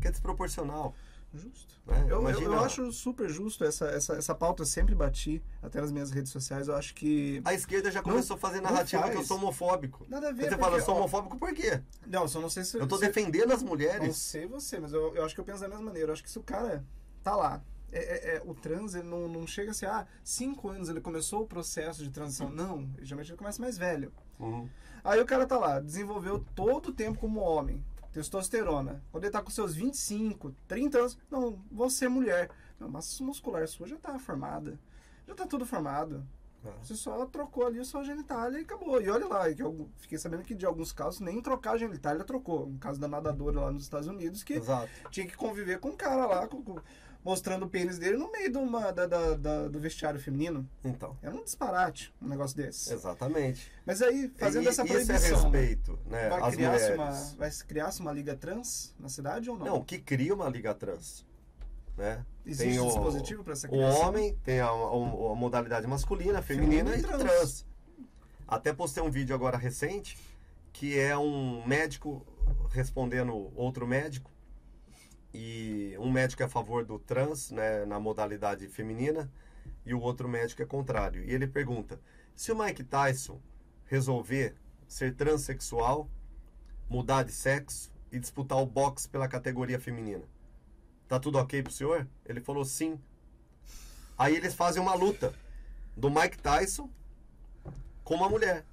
Que é desproporcional. Justo. É, eu, imagina... eu, acho super justo essa, essa, essa pauta, eu sempre bati até nas minhas redes sociais. Eu acho que. A esquerda já começou não, a fazer narrativa que eu sou homofóbico. Nada a ver. Você porque, fala, eu sou homofóbico por quê? Não, só não sei se. Eu tô se, defendendo as mulheres. Não sei você, mas eu, eu acho que eu penso da mesma maneira. Eu acho que se o cara tá lá. É, é, é, o trans ele não, não chega assim, ah, cinco anos ele começou o processo de transição. Não, geralmente ele começa mais velho. Uhum. Aí o cara tá lá, desenvolveu todo o tempo como homem testosterona. Quando ele tá com seus 25, 30 anos, não, você é mulher. Não, massa muscular sua já tá formada. Já tá tudo formado. É. Você só trocou ali a sua genitália e acabou. E olha lá, que eu fiquei sabendo que de alguns casos nem trocar a genitália trocou. No caso da nadadora lá nos Estados Unidos, que Exato. tinha que conviver com um cara lá, com, com, mostrando o pênis dele no meio de uma, da, da, da, do vestiário feminino. Então. É um disparate um negócio desse. Exatamente. Mas aí, fazendo e, essa proibição... Isso é respeito, né? Vai criar-se uma, vai criar uma liga trans na cidade ou não? Não, que cria uma liga trans. Né? Existe tem um dispositivo para essa criação? O homem tem a, a, a modalidade masculina, feminina, feminina e trans. trans. Até postei um vídeo agora recente que é um médico respondendo outro médico e um médico é a favor do trans, né, na modalidade feminina, e o outro médico é contrário. E ele pergunta: se o Mike Tyson resolver ser transexual, mudar de sexo e disputar o boxe pela categoria feminina, tá tudo ok pro senhor? Ele falou sim. Aí eles fazem uma luta do Mike Tyson com uma mulher.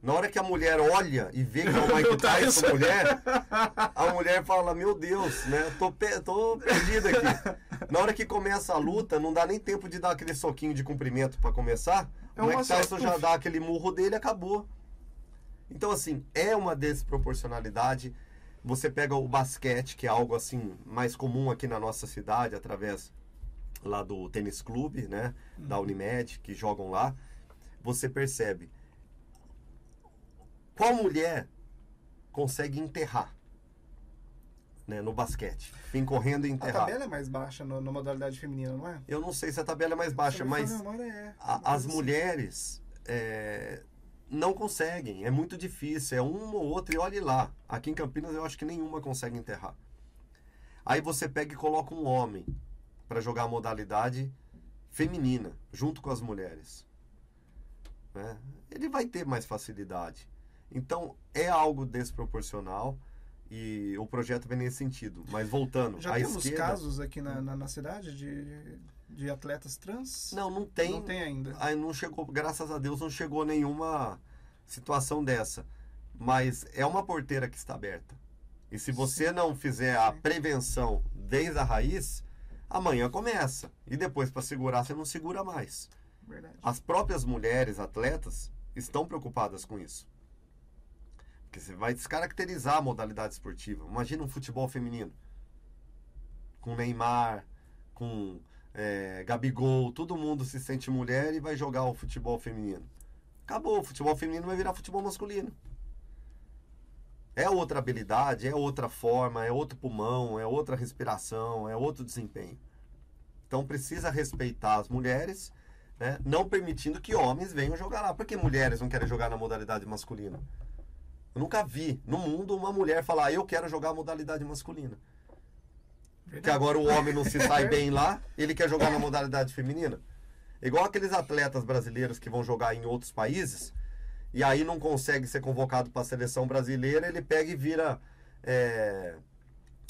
Na hora que a mulher olha e vê que é o Mike Tyson mulher, a mulher fala, meu Deus, né? Tô, pe tô perdido aqui. Na hora que começa a luta, não dá nem tempo de dar aquele soquinho de cumprimento para começar. É o Mike Tyson já dá aquele murro dele e acabou. Então, assim, é uma desproporcionalidade. Você pega o basquete, que é algo assim mais comum aqui na nossa cidade, através lá do tênis clube, né? Da uhum. Unimed, que jogam lá. Você percebe qual mulher consegue enterrar? Né, no basquete. Vem correndo e enterrar. A tabela é mais baixa no, na modalidade feminina, não é? Eu não sei se a tabela é mais baixa, mas é, a, as mulheres é, não conseguem. É muito difícil. É uma ou outra e olhe lá. Aqui em Campinas eu acho que nenhuma consegue enterrar. Aí você pega e coloca um homem para jogar a modalidade feminina, junto com as mulheres. Né? Ele vai ter mais facilidade. Então, é algo desproporcional E o projeto vem nesse sentido. Mas voltando, Já temos esquerda... casos aqui na, na, na cidade de, de atletas trans? Não, não tem. Não tem ainda. Aí não chegou, graças a Deus, não chegou nenhuma situação dessa. Mas é uma porteira que está aberta. E se você não fizer a prevenção desde a raiz, amanhã começa. E depois, para segurar, você não segura mais. Verdade. As próprias mulheres atletas estão preocupadas com isso. Vai descaracterizar a modalidade esportiva. Imagina um futebol feminino. Com Neymar, com é, Gabigol, todo mundo se sente mulher e vai jogar o futebol feminino. Acabou, o futebol feminino vai virar futebol masculino. É outra habilidade, é outra forma, é outro pulmão, é outra respiração, é outro desempenho. Então precisa respeitar as mulheres, né? não permitindo que homens venham jogar lá. Por que mulheres não querem jogar na modalidade masculina? Eu nunca vi no mundo uma mulher falar, "Ah, eu quero jogar a modalidade masculina. Porque agora o homem não se sai bem lá, ele quer jogar na modalidade feminina. Igual aqueles atletas brasileiros que vão jogar em outros países e aí não consegue ser convocado para a seleção brasileira, ele pega e vira. é,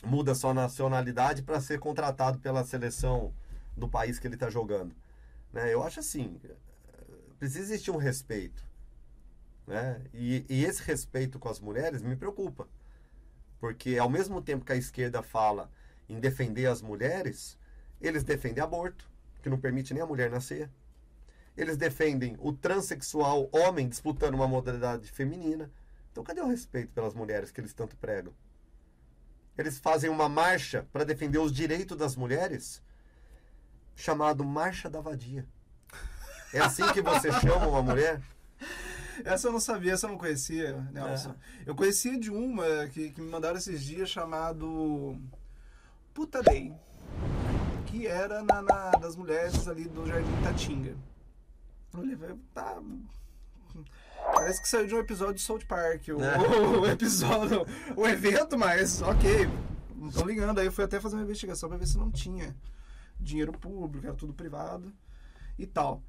muda sua nacionalidade para ser contratado pela seleção do país que ele está jogando. Né? Eu acho assim: precisa existir um respeito. Né? E, e esse respeito com as mulheres me preocupa. Porque ao mesmo tempo que a esquerda fala em defender as mulheres, eles defendem aborto, que não permite nem a mulher nascer. Eles defendem o transexual homem disputando uma modalidade feminina. Então cadê o respeito pelas mulheres que eles tanto pregam? Eles fazem uma marcha para defender os direitos das mulheres, chamado Marcha da Vadia. É assim que você chama uma mulher? Essa eu não sabia, essa eu não conhecia, Nelson. Eu conhecia de uma que, que me mandaram esses dias chamado Puta Day. Que era na, na- das mulheres ali do Jardim Tatinga. Falei, tá. Parece que saiu de um episódio de South Park. O, É. o episódio, o evento, mas ok. Não tô ligando. Aí eu fui até fazer uma investigação pra ver se não tinha dinheiro público, era tudo privado e tal.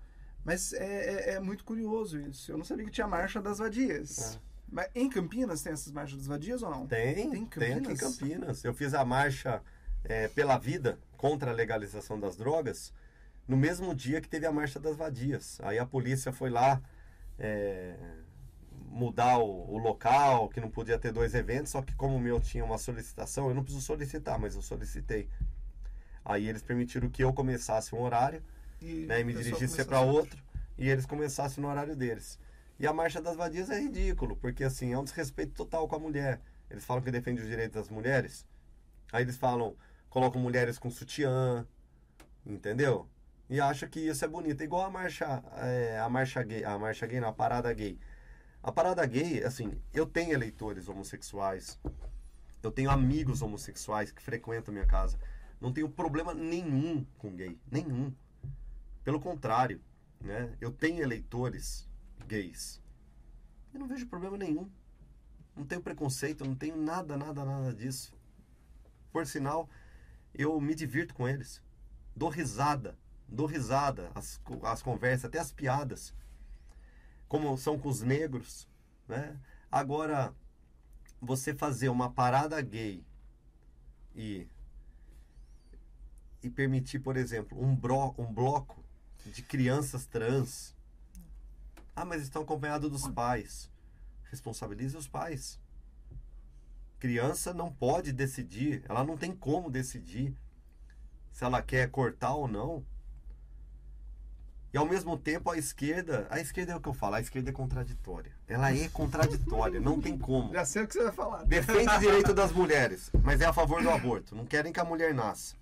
Mas é, é- é muito curioso isso. Eu não sabia que tinha marcha das vadias. É. Mas em Campinas tem essas marchas das vadias ou não? Tem, Tem tem, em Campinas? Campinas. Eu fiz a marcha é, pela vida contra a legalização das drogas no mesmo dia que teve a marcha das vadias. Aí a polícia foi lá é, mudar o, o local, que não podia ter dois eventos, só que como o meu tinha uma solicitação, eu não preciso solicitar, mas eu solicitei. Aí eles permitiram que eu começasse um horário E né, e me dirigisse começou para outro e eles começassem no horário deles. E a marcha das vadias é ridículo, porque assim, é um desrespeito total com a mulher. Eles falam que defende os direitos das mulheres. Aí eles falam, colocam mulheres com sutiã, entendeu? E acha que isso é bonito. Igual a marcha, é, a marcha gay, a marcha gay, não, a parada gay. A parada gay, assim, eu tenho eleitores homossexuais, eu tenho amigos homossexuais que frequentam minha casa. Não tenho problema nenhum com gay, nenhum. Pelo contrário, né? Eu tenho eleitores gays. Eu não vejo problema nenhum. Não tenho preconceito, não tenho nada, nada, nada disso. Por sinal, eu me divirto com eles. Dou risada, dou risada, as, as conversas, até as piadas. Como são com os negros, né? Agora, você fazer uma parada gay e e permitir, por exemplo, um, bro, um bloco de crianças trans. Ah, mas estão acompanhados dos pais. Responsabilize os pais. Criança não pode decidir, ela não tem como decidir se ela quer cortar ou não. E ao mesmo tempo a esquerda, a esquerda é o que eu falo, a esquerda é contraditória. Ela é contraditória, não tem como. Já sei o que você vai falar. Defende o direito das mulheres, mas é a favor do aborto. Não querem que a mulher nasça.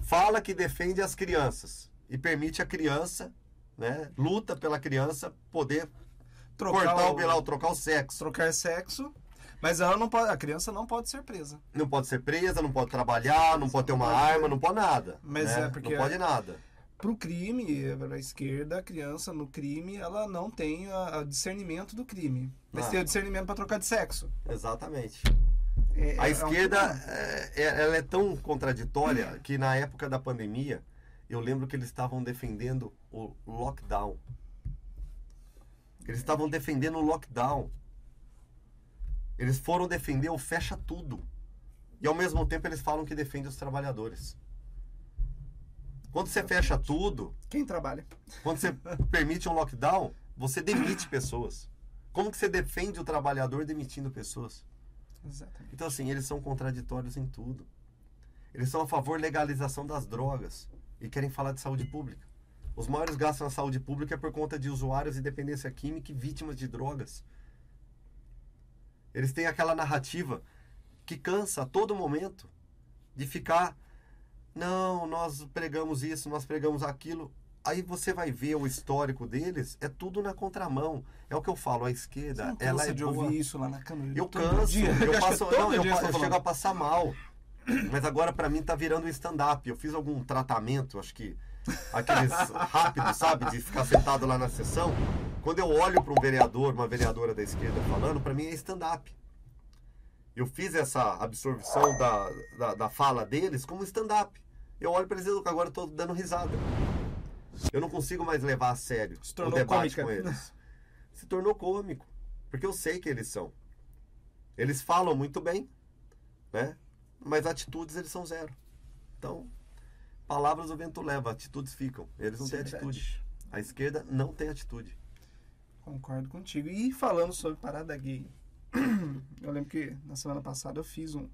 Fala que defende as crianças e permite a criança, né, luta pela criança poder cortar o bilau, trocar o sexo. trocar sexo, mas ela não pode, a criança não pode ser presa. Não pode ser presa, não pode trabalhar, não pode ter uma arma, não pode nada. Mas né? é porque- Não pode nada. Pro crime, a esquerda, a criança no crime, ela não tem a discernimento do crime. Mas Ah. tem o discernimento para trocar de sexo. Exatamente. É- A é- esquerda, é um- é, é- ela é tão contraditória que na época da pandemia, eu lembro que eles estavam defendendo o lockdown. Eles estavam defendendo o lockdown. Eles foram defender o fecha tudo. E ao mesmo tempo eles falam que defende os trabalhadores. Quando você fecha tudo, Quem trabalha? quando você permite um lockdown, você demite pessoas. Como que você defende o trabalhador demitindo pessoas? Exatamente. Então, assim, eles são contraditórios em tudo. Eles são a favor da legalização das drogas e querem falar de saúde pública. Os maiores gastos na saúde pública é por conta de usuários de dependência química e vítimas de drogas. Eles têm aquela narrativa que cansa a todo momento de ficar. Não, nós pregamos isso, nós pregamos aquilo. Aí você vai ver o histórico deles, é tudo na contramão. É o que eu falo, a Você esquerda, não ela é de boa. ouvir isso lá na Câmara? Eu canso, dia. eu passo, não, eu, você tá eu chego a passar mal. Mas agora pra mim tá virando um stand-up. Eu fiz algum tratamento, acho que aqueles rápidos, sabe, de ficar sentado lá na sessão. Quando eu olho para um vereador, uma vereadora da esquerda falando, pra mim é stand-up. Eu fiz essa absorção da, da, da fala deles como stand-up. Eu olho para eles e agora eu tô dando risada. Eu não consigo mais levar a sério o debate cômica. com eles. Se tornou cômico. Porque eu sei que eles são. Eles falam muito bem, né? Mas atitudes eles são zero. Então, palavras o vento leva, atitudes ficam. Eles não Isso têm é atitude. A esquerda não tem atitude. Concordo contigo. E falando sobre parada gay, eu lembro que na semana passada eu fiz um.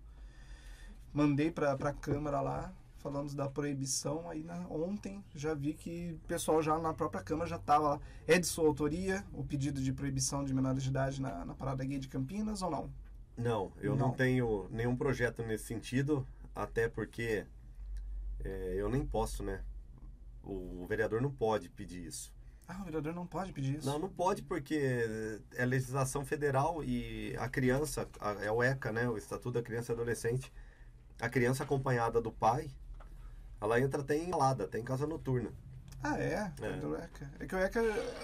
Mandei pra, pra Câmara lá, falando da proibição. Aí na- ontem já vi que o pessoal já na própria Câmara já tava lá. É de sua autoria o pedido de proibição de menores de idade na, na parada gay de Campinas ou não? Não, eu não, Não. tenho nenhum projeto nesse sentido, até porque é, eu nem posso, né? O, vereador não pode pedir isso. Ah, o vereador não pode pedir isso. Não, não pode porque é legislação federal e a criança, a- é o ECA, né? O Estatuto da Criança e Adolescente. A criança acompanhada do pai, ela entra até em balada, até em casa noturna. Ah, é? É. É. do ECA. É que o ECA é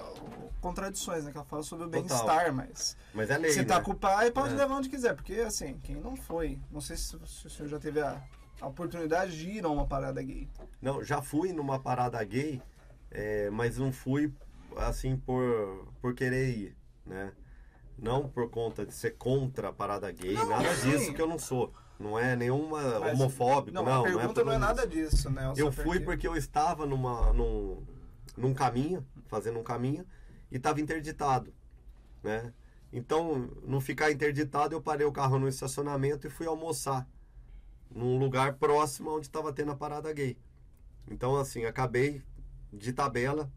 contradições, né? Que ela fala sobre o bem-estar, mas. Mas é lei, Se tá né? com o pai, pode É. levar onde quiser. Porque, assim, quem não foi, não sei se, se o senhor já teve a, a oportunidade de ir a uma parada gay. Não, já fui numa parada gay, é, mas não fui assim por, por querer ir, né? Não por conta de ser contra a parada gay, Não, nada sim. disso que eu não sou. Não é nenhuma Mas- homofóbico, Não, não. a pergunta por não é, nada disso, né? Eu Só fui porque eu estava numa, num, num caminho, fazendo um caminho, e estava interditado, né? Então, não ficar interditado, eu parei o carro no estacionamento e fui almoçar num lugar próximo onde estava tendo a parada gay. Então, assim, acabei de tabela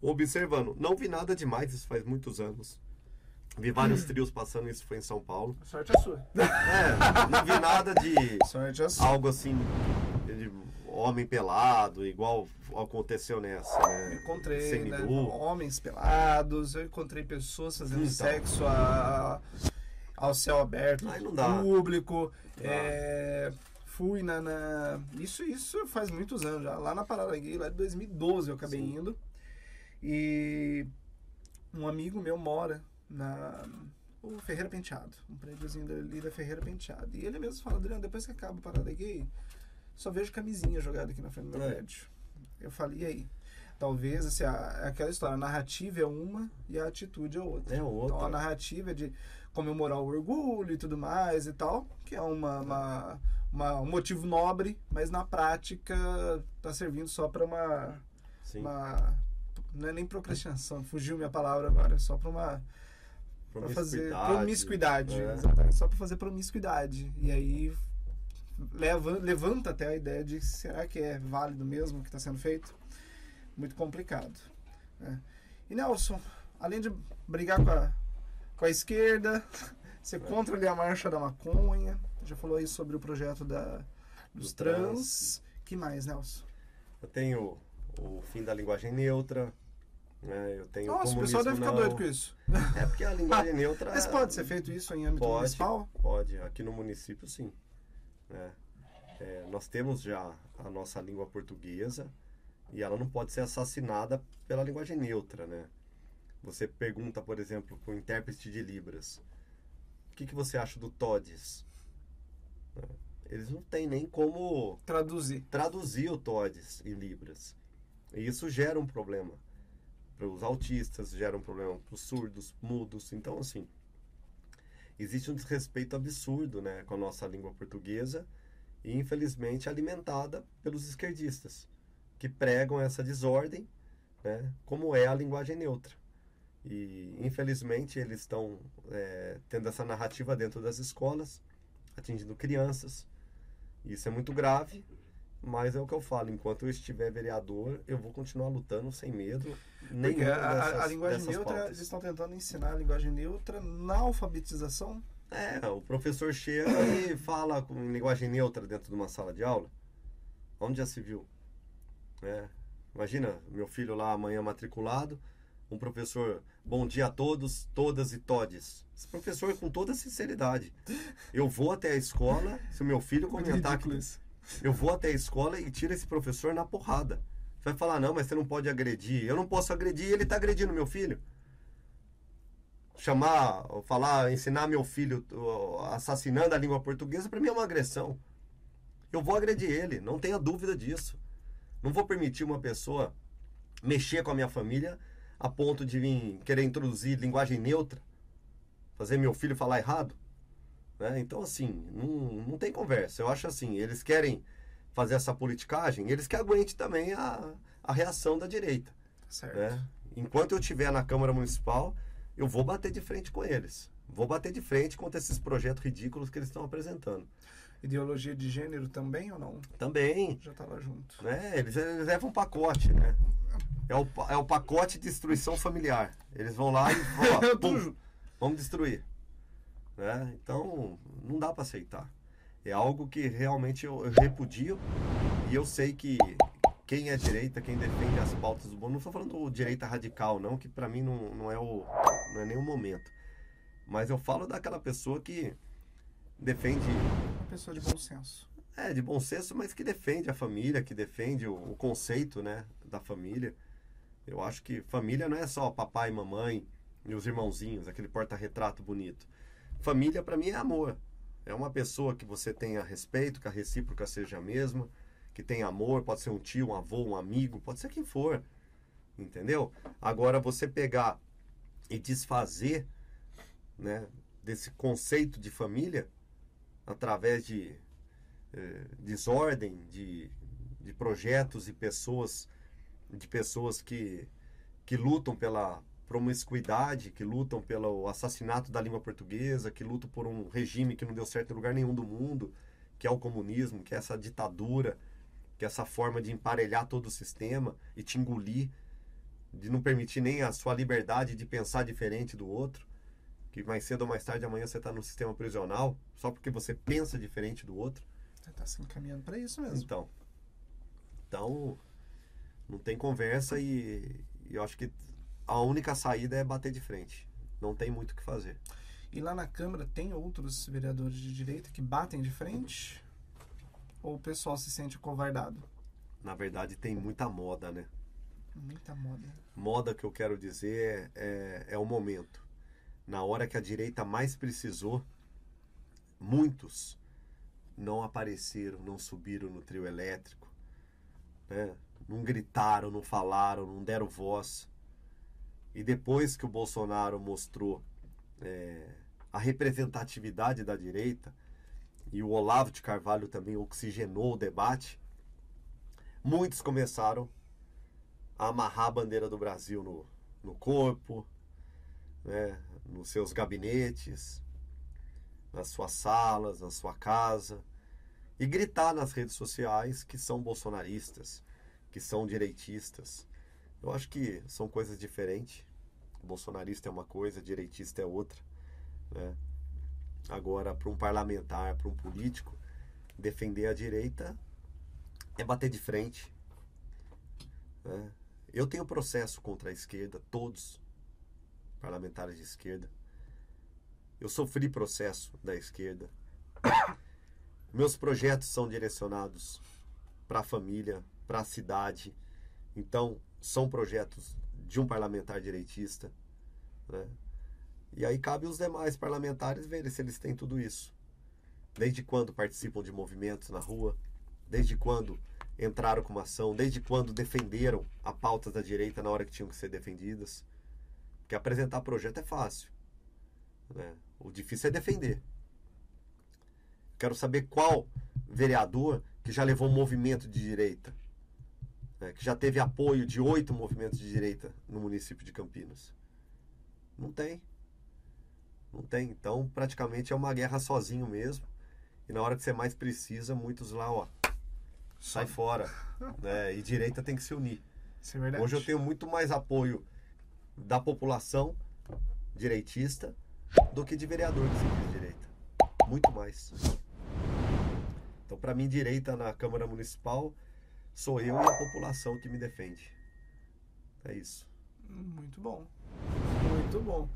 observando. Não vi nada demais, isso faz muitos anos. Vi vários trios passando, isso foi em São Paulo. Sorte é sua. É, não vi nada de Sorte é sua. algo assim de homem pelado, igual aconteceu nessa, né? Encontrei né, homens pelados, eu encontrei pessoas fazendo Então. sexo a- ao céu aberto, dá. público. É, fui na, na- Isso, isso faz muitos anos já. Lá na Parada Gay, lá de 2012 eu acabei Sim. indo. E um amigo meu mora na. O Ferreira Penteado, um prédiozinho ali da Ferreira Penteado. E ele mesmo fala, Adriano, depois que acaba a Parada Gay, só vejo camisinha jogada aqui na frente do meu É. prédio. Eu falei, e aí? Talvez, assim, a, é aquela história, a narrativa é uma e a atitude é outra. É outra. Então a narrativa é de comemorar o orgulho e tudo mais e tal, que é uma, uma, uma- um motivo nobre, mas na prática tá servindo só para uma, uma. Não é nem procrastinação, fugiu minha palavra agora, é só para uma. Pra fazer Promiscuidade. promiscuidade, É. exatamente, só para fazer promiscuidade. E aí leva, levanta até a ideia de será que é válido mesmo o que está sendo feito? Muito complicado. né? E Nelson, além de brigar com a, com a esquerda, você contra ali a marcha da maconha, já falou aí sobre o projeto da, dos Do trans. trans. que mais, Nelson? Eu tenho o fim da linguagem neutra, né? Eu tenho Nossa, o pessoal deve ficar não. doido com isso. É porque a linguagem neutra Mas pode ser feito isso em âmbito Pode. municipal? Pode, aqui no município sim. né? É, nós temos já a nossa língua portuguesa e ela não pode ser assassinada pela linguagem neutra, né? Você pergunta, por exemplo, para o intérprete de Libras, o que, que você acha do TODES? Né? Eles não têm nem como Traduzir. traduzir o TODES em Libras. E isso gera um problema para os autistas, gera um problema para os surdos, mudos. Então, assim, existe um desrespeito absurdo né, com a nossa língua portuguesa e, infelizmente, alimentada pelos esquerdistas, que pregam essa desordem, né, como é a linguagem neutra. E, infelizmente, eles estão é, tendo essa narrativa dentro das escolas, atingindo crianças. Isso é muito grave, mas é o que eu falo, enquanto eu estiver vereador, eu vou continuar lutando sem medo. Porque a, dessas, a, linguagem neutra, pautas. eles estão tentando ensinar a linguagem neutra na alfabetização? É, o professor chega e fala com linguagem neutra dentro de uma sala de aula. Onde já se viu? É, imagina, meu filho lá amanhã matriculado, um professor, bom dia a todos, todas e todes. Esse professor, com toda sinceridade, eu vou até a escola, se o meu filho comentar que... Eu vou até a escola e tiro esse professor na porrada. Você vai falar, não, mas você não pode agredir. Eu não posso agredir, ele está agredindo meu filho. Chamar, falar, ensinar meu filho assassinando a língua portuguesa, para mim é uma agressão. Eu vou agredir ele, não tenha dúvida disso. Não vou permitir uma pessoa mexer com a minha família a ponto de vir querer introduzir linguagem neutra, fazer meu filho falar errado. Né? Então, assim, não, não tem conversa. Eu acho assim, eles querem fazer essa politicagem, eles que aguentem também a, a reação da direita. Certo. Né? Enquanto eu estiver na Câmara Municipal, eu vou bater de frente com eles. Vou bater de frente contra esses projetos ridículos que eles estão apresentando. Ideologia de gênero também ou não? Também. Já estava junto. Né? Eles, eles levam um pacote, né? É o, é o pacote de destruição familiar. Eles vão lá e vão, pum, vamos destruir. Né? Então, não dá para aceitar. É algo que realmente eu, eu, repudio e eu sei que quem é direita, quem defende as pautas do mundo, não estou falando direita radical, não, que para mim não, não, é o, não é nenhum momento. Mas eu falo daquela pessoa que defende. Uma pessoa de bom senso. É, de bom senso, mas que defende a família, que defende o, o conceito né, da família. Eu acho que família não é só papai mamãe e os irmãozinhos, aquele porta-retrato bonito. Família para mim é amor. É uma pessoa que você tenha respeito, que a recíproca seja a mesma, que tenha amor, pode ser um tio, um avô, um amigo, pode ser quem for. Entendeu? Agora você pegar e desfazer, né, desse conceito de família através de eh, desordem, de, de projetos e pessoas de pessoas que, que lutam pela, promiscuidade, que lutam pelo assassinato da língua portuguesa, que lutam por um regime que não deu certo em lugar nenhum do mundo, que é o comunismo, que é essa ditadura, que é essa forma de emparelhar todo o sistema e te engolir, de não permitir nem a sua liberdade de pensar diferente do outro, que mais cedo ou mais tarde amanhã você está no sistema prisional só porque você pensa diferente do outro. Você está se encaminhando para isso mesmo. Então, então não tem conversa e, e eu acho que a única saída é bater de frente. Não tem muito o que fazer. E lá na Câmara tem outros vereadores de direita que batem de frente? Ou o pessoal se sente covardado? Na verdade, tem muita moda, né? Muita moda. Moda que eu quero dizer é, é, é o momento. Na hora que a direita mais precisou, muitos não apareceram, não subiram no trio elétrico, né? não gritaram, não falaram, não deram voz. E depois que o Bolsonaro mostrou é, a representatividade da direita, e o Olavo de Carvalho também oxigenou o debate, muitos começaram a amarrar a bandeira do Brasil no, no corpo, né, nos seus gabinetes, nas suas salas, na sua casa, e gritar nas redes sociais que são bolsonaristas, que são direitistas, eu acho que são coisas diferentes. bolsonarista é uma coisa, direitista é outra. Né? Agora, para um parlamentar, para um político, defender a direita é bater de frente. Né? Eu tenho processo contra a esquerda, todos parlamentares de esquerda. Eu sofri processo da esquerda. Meus projetos são direcionados para a família, para a cidade. Então, são projetos de um parlamentar direitista. Né? E aí cabe os demais parlamentares verem se eles têm tudo isso. Desde quando participam de movimentos na rua, desde quando entraram com uma ação, desde quando defenderam a pauta da direita na hora que tinham que ser defendidas. Porque apresentar projeto é fácil. Né? O difícil é defender. Quero saber qual vereador que já levou um movimento de direita, né, que já teve apoio de oito movimentos de direita no município de Campinas. Não tem. Não tem. Então, praticamente é uma guerra sozinho mesmo. E na hora que você mais precisa, muitos lá, ó, sai fora. Né? E direita tem que se unir. É. Hoje eu tenho muito mais apoio da população direitista do que de vereador que se diz direita. Muito mais. Então, para mim, direita na Câmara Municipal sou eu e a população que me defende. É isso. Muito bom. Muito bom.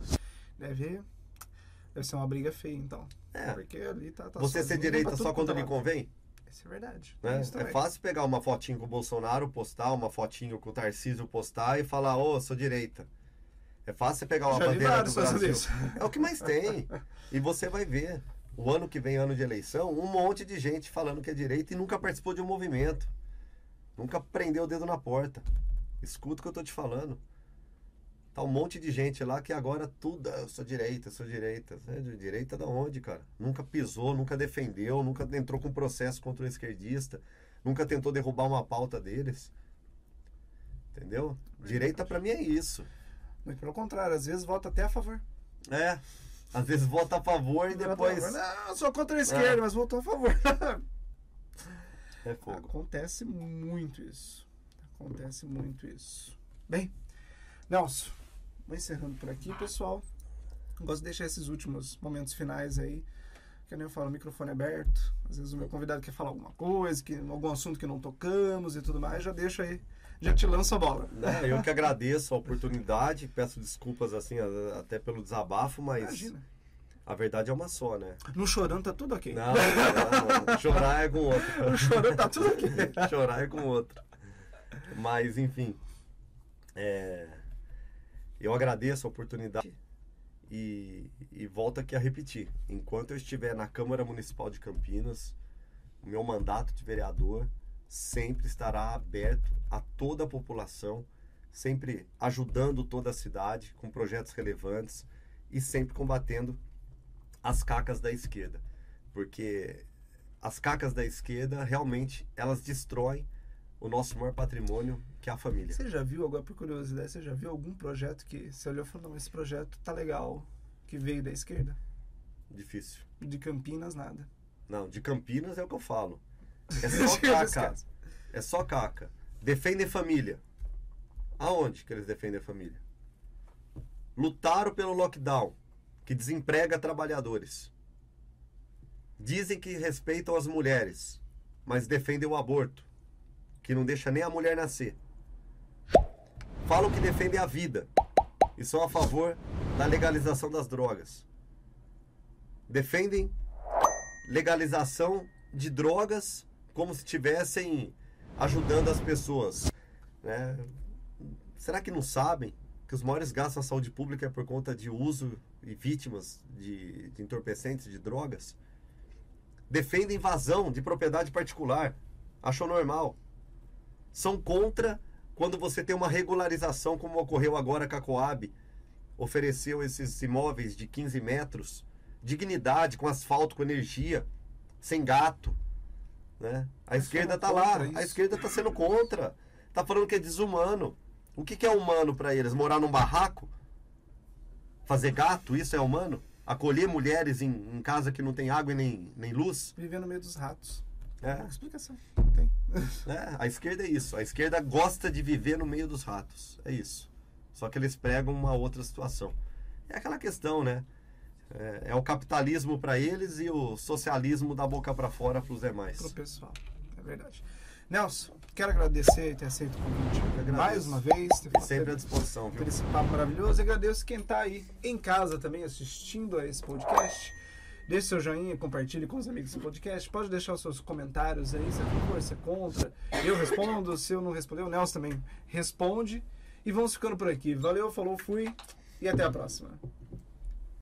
Deve, deve ser uma briga feia, então. É. Porque ali tá. tá Você ser direita só quando lhe convém? Isso é verdade. né? Isso É fácil pegar uma fotinho com o Bolsonaro, postar, uma fotinho com o Tarcísio, postar e falar, ô, sou direita. É fácil você pegar uma Já bandeira do Brasil. É o que mais tem. E você vai ver, o ano que vem, ano de eleição, um monte de gente falando que é direita e nunca participou de um movimento. Nunca prendeu o dedo na porta. Escuta o que eu tô te falando. Tá um monte de gente lá que agora tudo, "Ah, eu sou direita, eu sou direita. Você é de direita da onde, cara? Nunca pisou, nunca defendeu, nunca entrou com processo contra um esquerdista, nunca tentou derrubar uma pauta deles. Entendeu? Direita pra mim é isso. Muito pelo contrário, às vezes vota até a favor. É. Às vezes vota a favor e depois. Não, eu sou contra a esquerda, É. mas votou a favor. É fogo. Acontece muito isso. Acontece muito isso. Bem, Nelson, vou encerrando por aqui, pessoal. Gosto de deixar esses últimos momentos finais aí. Que nem eu falo, o microfone é aberto. Às vezes o meu convidado quer falar alguma coisa, que, algum assunto que não tocamos e tudo mais, já deixa aí. Já te lanço a bola. Eu que agradeço a oportunidade, peço desculpas assim, até pelo desabafo, mas Imagina. A verdade é uma só, né? No chorando tá tudo ok. Não, não, não. chorar é com outro. No chorando tá tudo ok. chorar é com outro. Mas, enfim, é, eu agradeço a oportunidade e, e volto aqui a repetir. Enquanto eu estiver na Câmara Municipal de Campinas, meu mandato de vereador sempre estará aberto a toda a população, sempre ajudando toda a cidade com projetos relevantes e sempre combatendo as cacas da esquerda. Porque as cacas da esquerda realmente elas destroem o nosso maior patrimônio, que é a família. Você já viu, agora por curiosidade, você já viu algum projeto que você olhou e falou, não, esse projeto tá legal, que veio da esquerda? Difícil. De Campinas, nada. Não, de Campinas é o que eu falo. É só caca. É só caca. Defendem família. Aonde que eles defendem a família? Lutaram pelo lockdown, que desemprega trabalhadores. Dizem que respeitam as mulheres, mas defendem o aborto, que não deixa nem a mulher nascer. Falam que defendem a vida e são a favor da legalização das drogas. Defendem legalização de drogas como se estivessem ajudando as pessoas. né? Será que não sabem que os maiores gastos na saúde pública é por conta de uso e vítimas de, de entorpecentes, de drogas? Defendem invasão de propriedade particular. Acham normal. São contra quando você tem uma regularização, como ocorreu agora com a Coab. Ofereceu esses imóveis de 15 metros, dignidade, com asfalto, com energia, sem gato. Né? A Mas esquerda foram tá lá, contra a isso. esquerda tá sendo contra. Tá falando que é desumano. O que, que é humano para eles? Morar num barraco? Fazer gato? Isso é humano? Acolher mulheres em, em casa que não tem água e nem, nem luz? Viver no meio dos ratos. É. Uma explicação. Não tem. É, a esquerda é isso. A esquerda gosta de viver no meio dos ratos. É isso. Só que eles pregam uma outra situação. É aquela questão, né? É, é o capitalismo para eles e o socialismo da boca para fora para os demais. Pro pessoal. É verdade. Nelson, quero agradecer ter aceito o convite mais uma vez. Ter, sempre à ter, disposição, viu? ter esse papo maravilhoso. E agradeço quem tá aí em casa também assistindo a esse podcast. Deixe seu joinha, compartilhe com os amigos do podcast. Pode deixar os seus comentários aí, se é favor, se é contra. Eu respondo, se eu não responder, o Nelson também responde. E vamos ficando por aqui. Valeu, falou, fui e até a próxima.